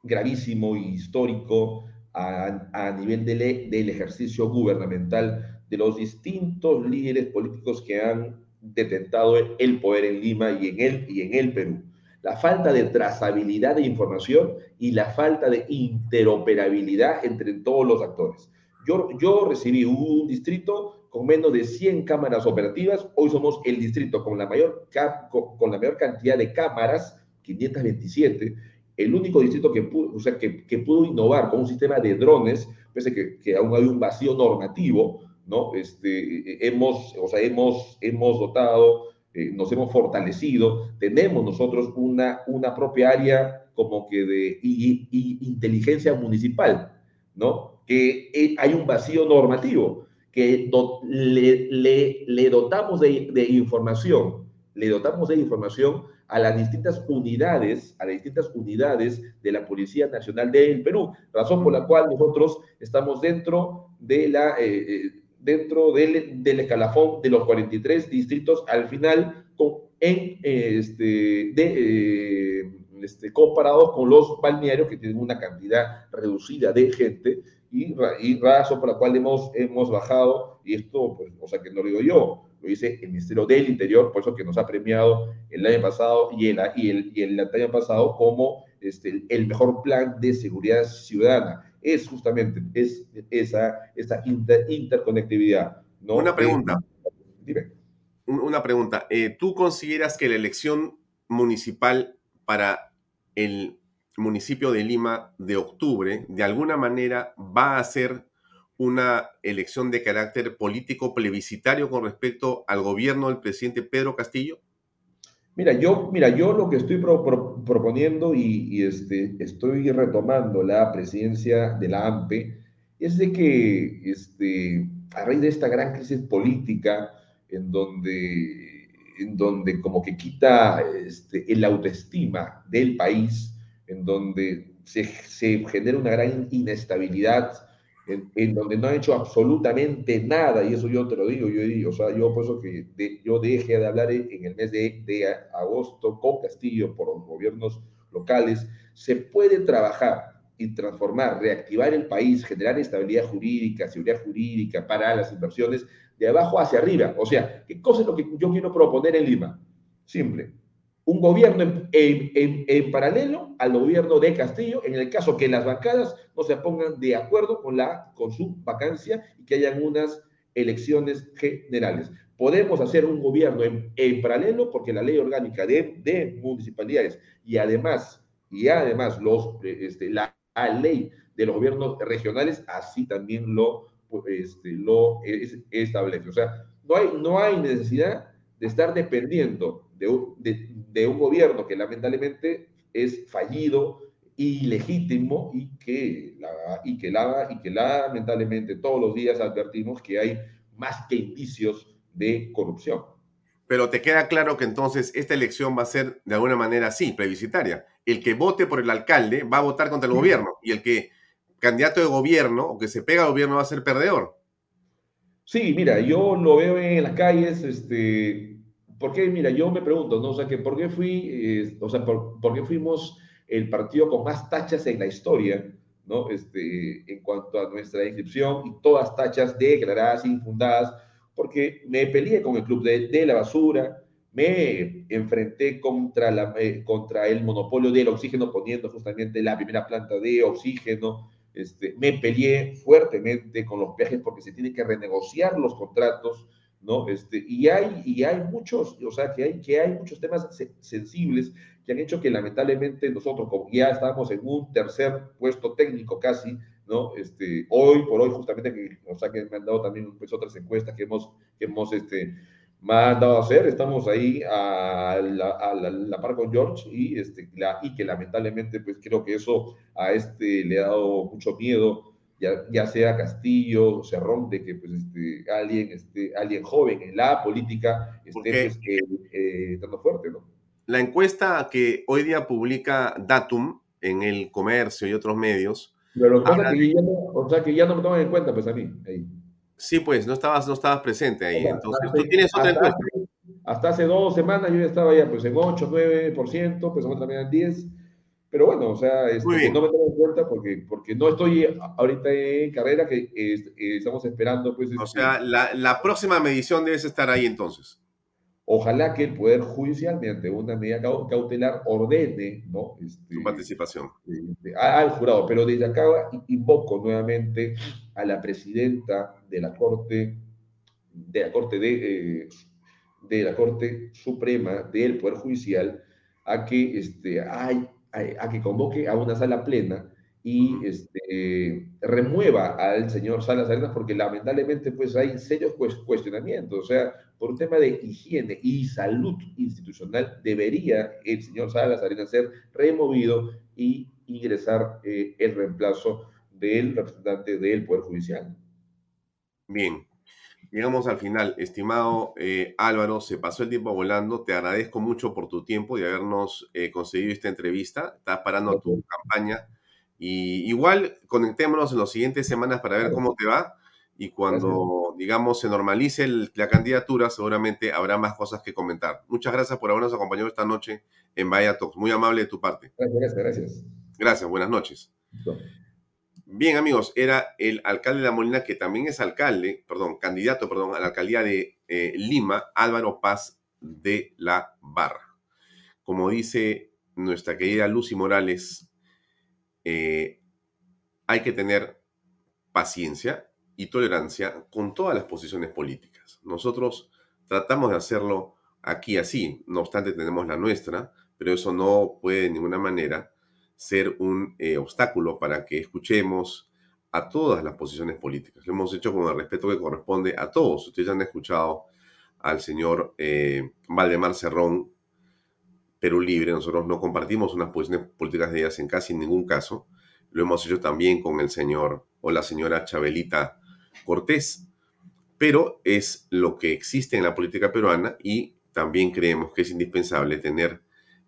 gravísimo y histórico a, nivel del, del ejercicio gubernamental de los distintos líderes políticos que han detentado el poder en Lima y en el, y en el Perú la falta de trazabilidad de información y la falta de interoperabilidad entre todos los actores. Yo, yo recibí un distrito con menos de 100 cámaras operativas, hoy somos el distrito con la mayor, con, la mayor cantidad de cámaras, 527, el único distrito que pudo, o que, que pudo innovar con un sistema de drones, pese que, que aún hay un vacío normativo, ¿no? Este, hemos, o sea, hemos, hemos dotado, eh, nos hemos fortalecido, tenemos nosotros una, una propia área como que de inteligencia municipal, ¿no? Que eh, hay un vacío normativo, que le, le, le, dotamos de, de información, le dotamos de información a las distintas unidades, a las distintas unidades de la Policía Nacional del Perú, razón por la cual nosotros estamos dentro de la eh, eh, dentro del, del, escalafón de los 43 distritos al final con, en este de eh, este, comparados con los balnearios que tienen una cantidad reducida de gente y, y razón por la cual hemos, hemos bajado, y esto, pues, o sea, que no lo digo yo, lo dice el Ministerio del Interior, por eso que nos ha premiado el año pasado y el, y el, y el año pasado como este, el mejor plan de seguridad ciudadana. Es justamente es esa, esa interconectividad. ¿no? Una pregunta. dime. Una pregunta. Eh, ¿Tú consideras que la elección municipal para el municipio de Lima de octubre de alguna manera va a ser una elección de carácter político plebiscitario con respecto al gobierno del presidente Pedro Castillo? Mira, yo, mira, yo lo que estoy proponiendo y, este, estoy retomando la presidencia de la AMPE es de que este, a raíz de esta gran crisis política en donde, en donde como que quita este, el autoestima del país, en donde se, se genera una gran inestabilidad en, donde no ha hecho absolutamente nada, y eso yo te lo digo, yo, o sea, yo por eso que yo dejé de hablar en el mes de, de, agosto con Castillo por los gobiernos locales, se puede trabajar y transformar, reactivar el país, generar estabilidad jurídica, seguridad jurídica para las inversiones de abajo hacia arriba. O sea, ¿qué cosa es lo que yo quiero proponer en Lima? Simple un gobierno en, paralelo al gobierno de Castillo, en el caso que las bancadas no se pongan de acuerdo con, la, con su vacancia y que hayan unas elecciones generales. Podemos hacer un gobierno en, paralelo porque la ley orgánica de, municipalidades y además, y además los, este, la, ley de los gobiernos regionales así también lo, este, lo establece. O sea, no hay, no hay necesidad de estar dependiendo de, un gobierno que lamentablemente es fallido, ilegítimo y que, la, y, que la, y que lamentablemente todos los días advertimos que hay más que indicios de corrupción. Pero te queda claro que entonces esta elección va a ser de alguna manera sí, plebiscitaria. El que vote por el alcalde va a votar contra el gobierno y el que candidato de gobierno o que se pega al gobierno va a ser perdedor. Sí, mira, yo lo veo en las calles, este, porque, mira, yo me pregunto, ¿no? O sea, que ¿por qué fui, eh, o sea, por, qué fuimos el partido con más tachas en la historia, ¿no? Este, en cuanto a nuestra inscripción y todas tachas declaradas infundadas, porque me peleé con el club de, la basura, me enfrenté contra, la, eh, contra el monopolio del oxígeno poniendo justamente la primera planta de oxígeno, este, me peleé fuertemente con los peajes porque se tienen que renegociar los contratos, ¿no? Este, y, hay, y hay muchos, o sea, que hay, que hay muchos temas sensibles que han hecho que lamentablemente nosotros, como ya estamos en un tercer puesto técnico casi, ¿no? Este, hoy por hoy, justamente, que, o sea, que me han dado también pues, otras encuestas que hemos, que hemos este, mandado a hacer, estamos ahí a la, a la, par con George y, este, la, y que lamentablemente, pues creo que eso a este le ha dado mucho miedo ya, sea Castillo, Cerrón, de que pues, este, alguien, este, alguien joven en la política esté pues, eh, dando fuerte, ¿no? La encuesta que hoy día publica Datum en el comercio y otros medios. Pero que ya no, o sea, que ya no me toman en cuenta, pues a mí. Sí, pues no estabas, no estabas presente ahí. Entonces, tú tienes otra encuesta. Hasta hace dos semanas yo ya estaba ya pues en 8, 9%, pues también en 10%. Pero bueno, o sea, este, no me tengo en cuenta porque, porque no estoy ahorita en carrera, que estamos esperando. Pues, o este sea, la, la, próxima medición debes estar ahí entonces. Ojalá que el Poder Judicial, mediante una medida cautelar, ordene ¿no? Este, Su participación este, al jurado. Pero desde acá invoco nuevamente a la presidenta de la Corte, de la Corte de, eh, de la Corte Suprema del Poder Judicial, a que este, hay a, que convoque a una sala plena y este, remueva al señor Salas Arenas porque lamentablemente pues hay serios cuestionamientos, o sea, por un tema de higiene y salud institucional debería el señor Salas Arenas ser removido y ingresar eh, el reemplazo del representante del Poder Judicial. Bien, llegamos al final. Estimado eh, Álvaro, se pasó el tiempo volando. Te agradezco mucho por tu tiempo y habernos eh, conseguido esta entrevista. Estás parando tu campaña y igual conectémonos en las siguientes semanas para ver cómo te va. Y cuando, digamos, se normalice la candidatura, seguramente habrá más cosas que comentar. Muchas gracias por habernos acompañado esta noche en Vaya Talks. Muy amable de tu parte. Gracias, gracias. Gracias, buenas noches. Bien, amigos, era el alcalde de La Molina, que también es alcalde, perdón, candidato, perdón, a la alcaldía de eh, Lima, Álvaro Paz de la Barra. Como dice nuestra querida Lucy Morales, eh, hay que tener paciencia y tolerancia con todas las posiciones políticas. Nosotros tratamos de hacerlo aquí así, no obstante tenemos la nuestra, pero eso no puede de ninguna manera ser un eh, obstáculo para que escuchemos a todas las posiciones políticas. Lo hemos hecho con el respeto que corresponde a todos. Ustedes han escuchado al señor eh, Valdemar Cerrón Perú Libre. Nosotros no compartimos unas posiciones políticas de ellas en casi ningún caso. Lo hemos hecho también con el señor o la señora Chabelita Cortés. Pero es lo que existe en la política peruana y también creemos que es indispensable tener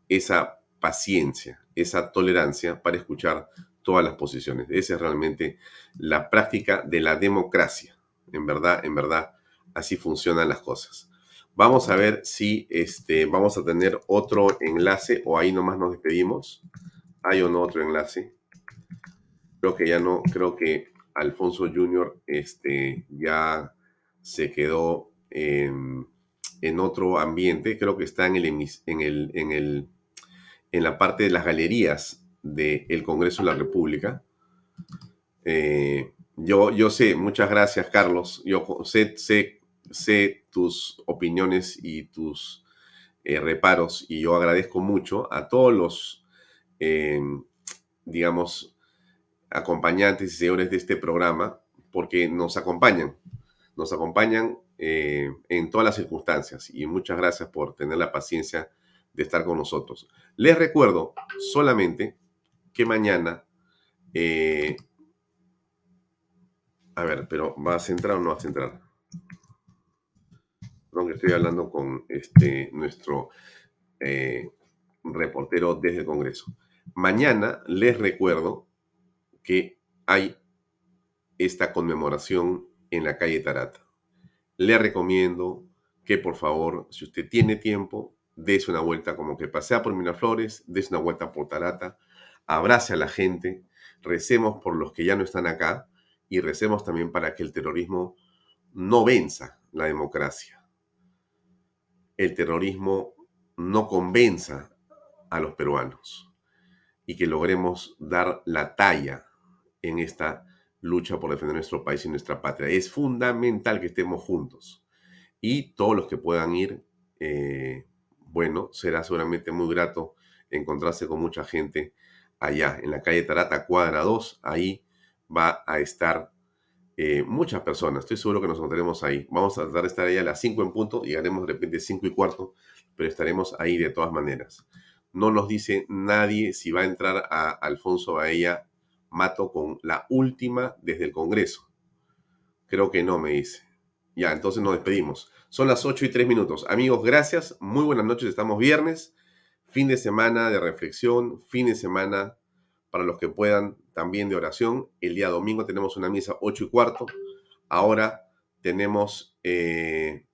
esa paciencia, esa tolerancia para escuchar todas las posiciones. Esa es realmente la práctica de la democracia. En verdad, en verdad, así funcionan las cosas. Vamos a ver si este, vamos a tener otro enlace o ahí nomás nos despedimos. ¿Hay o no otro enlace? Creo que ya no, creo que Alfonso Jr. Este, ya se quedó en, otro ambiente. Creo que está en, el, en, el, en, el, en la parte de las galerías del Congreso de la República. Eh, yo, yo sé, muchas gracias, Carlos. Yo sé, sé sé tus opiniones y tus eh, reparos y yo agradezco mucho a todos los, em, digamos, acompañantes y seguidores de este programa porque nos acompañan, nos acompañan eh, en todas las circunstancias y muchas gracias por tener la paciencia de estar con nosotros. Les recuerdo solamente que mañana, eh, a ver, pero ¿va a centrar o no va a centrar? que estoy hablando con este, nuestro eh, reportero desde el Congreso. Mañana les recuerdo que hay esta conmemoración en la calle Tarata. Le recomiendo que por favor, si usted tiene tiempo, dése una vuelta como que pasea por Miraflores, dése una vuelta por Tarata, abrace a la gente, recemos por los que ya no están acá y recemos también para que el terrorismo no venza la democracia el terrorismo no convenza a los peruanos y que logremos dar la talla en esta lucha por defender nuestro país y nuestra patria. Es fundamental que estemos juntos y todos los que puedan ir, eh, bueno, será seguramente muy grato encontrarse con mucha gente allá en la calle Tarata, cuadra 2, ahí va a estar eh, muchas personas. Estoy seguro que nos encontraremos ahí. Vamos a tratar de estar ahí a las 5 en punto. Llegaremos de repente 5 y cuarto, pero estaremos ahí de todas maneras. No nos dice nadie si va a entrar a Alfonso Baella Mato con la última desde el Congreso. Creo que no, me dice. Ya, entonces nos despedimos. Son las 8 y 3 minutos. Amigos, gracias. Muy buenas noches. Estamos viernes. Fin de semana de reflexión. Fin de semana para los que puedan también de oración. El día domingo tenemos una misa 8 y cuarto. Ahora tenemos, eh,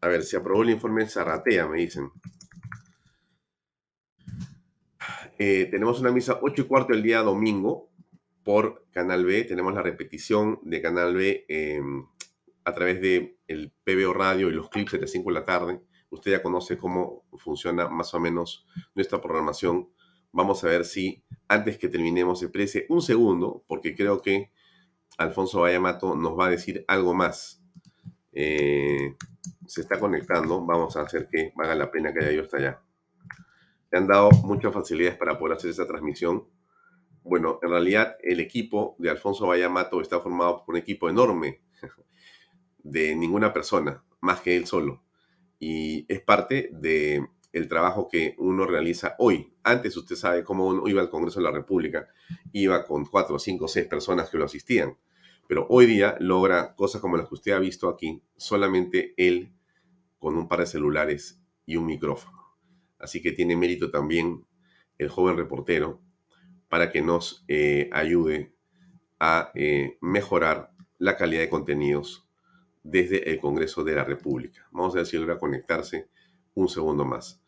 a ver, se aprobó el informe en Zarratea, me dicen. Eh, tenemos una misa 8 y cuarto el día domingo por Canal B. Tenemos la repetición de Canal B em, a través de el PBO Radio y los clips de 5 de la tarde. Usted ya conoce cómo funciona más o menos nuestra programación Vamos a ver si antes que terminemos se precie un segundo, porque creo que Alfonso Vallamato nos va a decir algo más. Eh, se está conectando, vamos a hacer que valga la pena que haya ido hasta allá. Te han dado muchas facilidades para poder hacer esa transmisión. bueno, en realidad el equipo de Alfonso Vallamato está formado por un equipo enorme de ninguna persona, más que él solo. Y es parte de el trabajo que uno realiza hoy. Antes usted sabe cómo uno iba al Congreso de la República, iba con cuatro, cinco, seis personas que lo asistían. Pero hoy día logra cosas como las que usted ha visto aquí, solamente él con un par de celulares y un micrófono. Así que tiene mérito también el joven reportero para que nos eh, ayude a eh, mejorar la calidad de contenidos desde el Congreso de la República. Vamos a ver si logra conectarse un segundo más.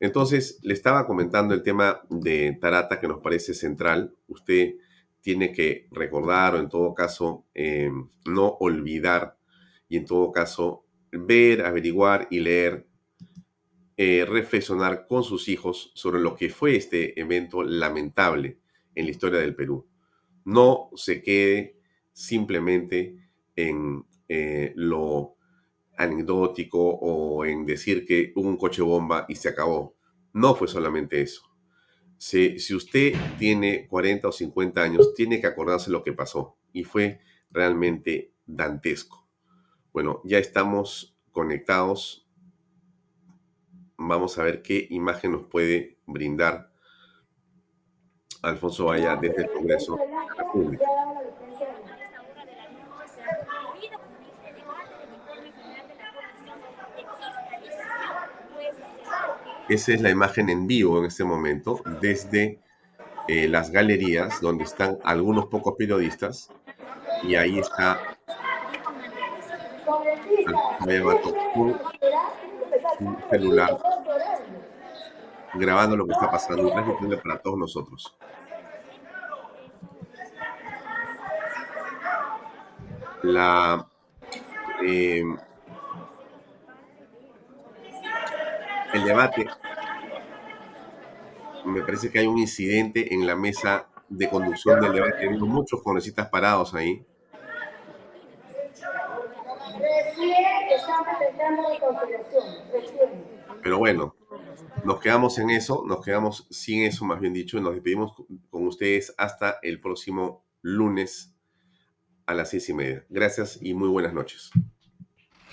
Entonces, le estaba comentando el tema de Tarata que nos parece central. Usted tiene que recordar o en todo caso eh, no olvidar y en todo caso ver, averiguar y leer, eh, reflexionar con sus hijos sobre lo que fue este evento lamentable en la historia del Perú. No se quede simplemente en eh, lo anecdótico o en decir que hubo un coche bomba y se acabó. No fue solamente eso. Si, si, usted tiene 40 o 50 años, tiene que acordarse lo que pasó y fue realmente dantesco. Bueno, ya estamos conectados. Vamos a ver qué imagen nos puede brindar Alfonso Valla desde el Congreso de la República. Esa es la imagen en vivo en este momento desde eh, las galerías donde están algunos pocos periodistas y ahí está un celular grabando lo que está pasando transmitiendo para todos nosotros. La eh, el debate, me parece que hay un incidente en la mesa de conducción del debate. Hay muchos congresistas parados ahí. Pero bueno, nos quedamos en eso, nos quedamos sin eso, más bien dicho, nos despedimos con ustedes hasta el próximo lunes a las seis y media. Gracias y muy buenas noches.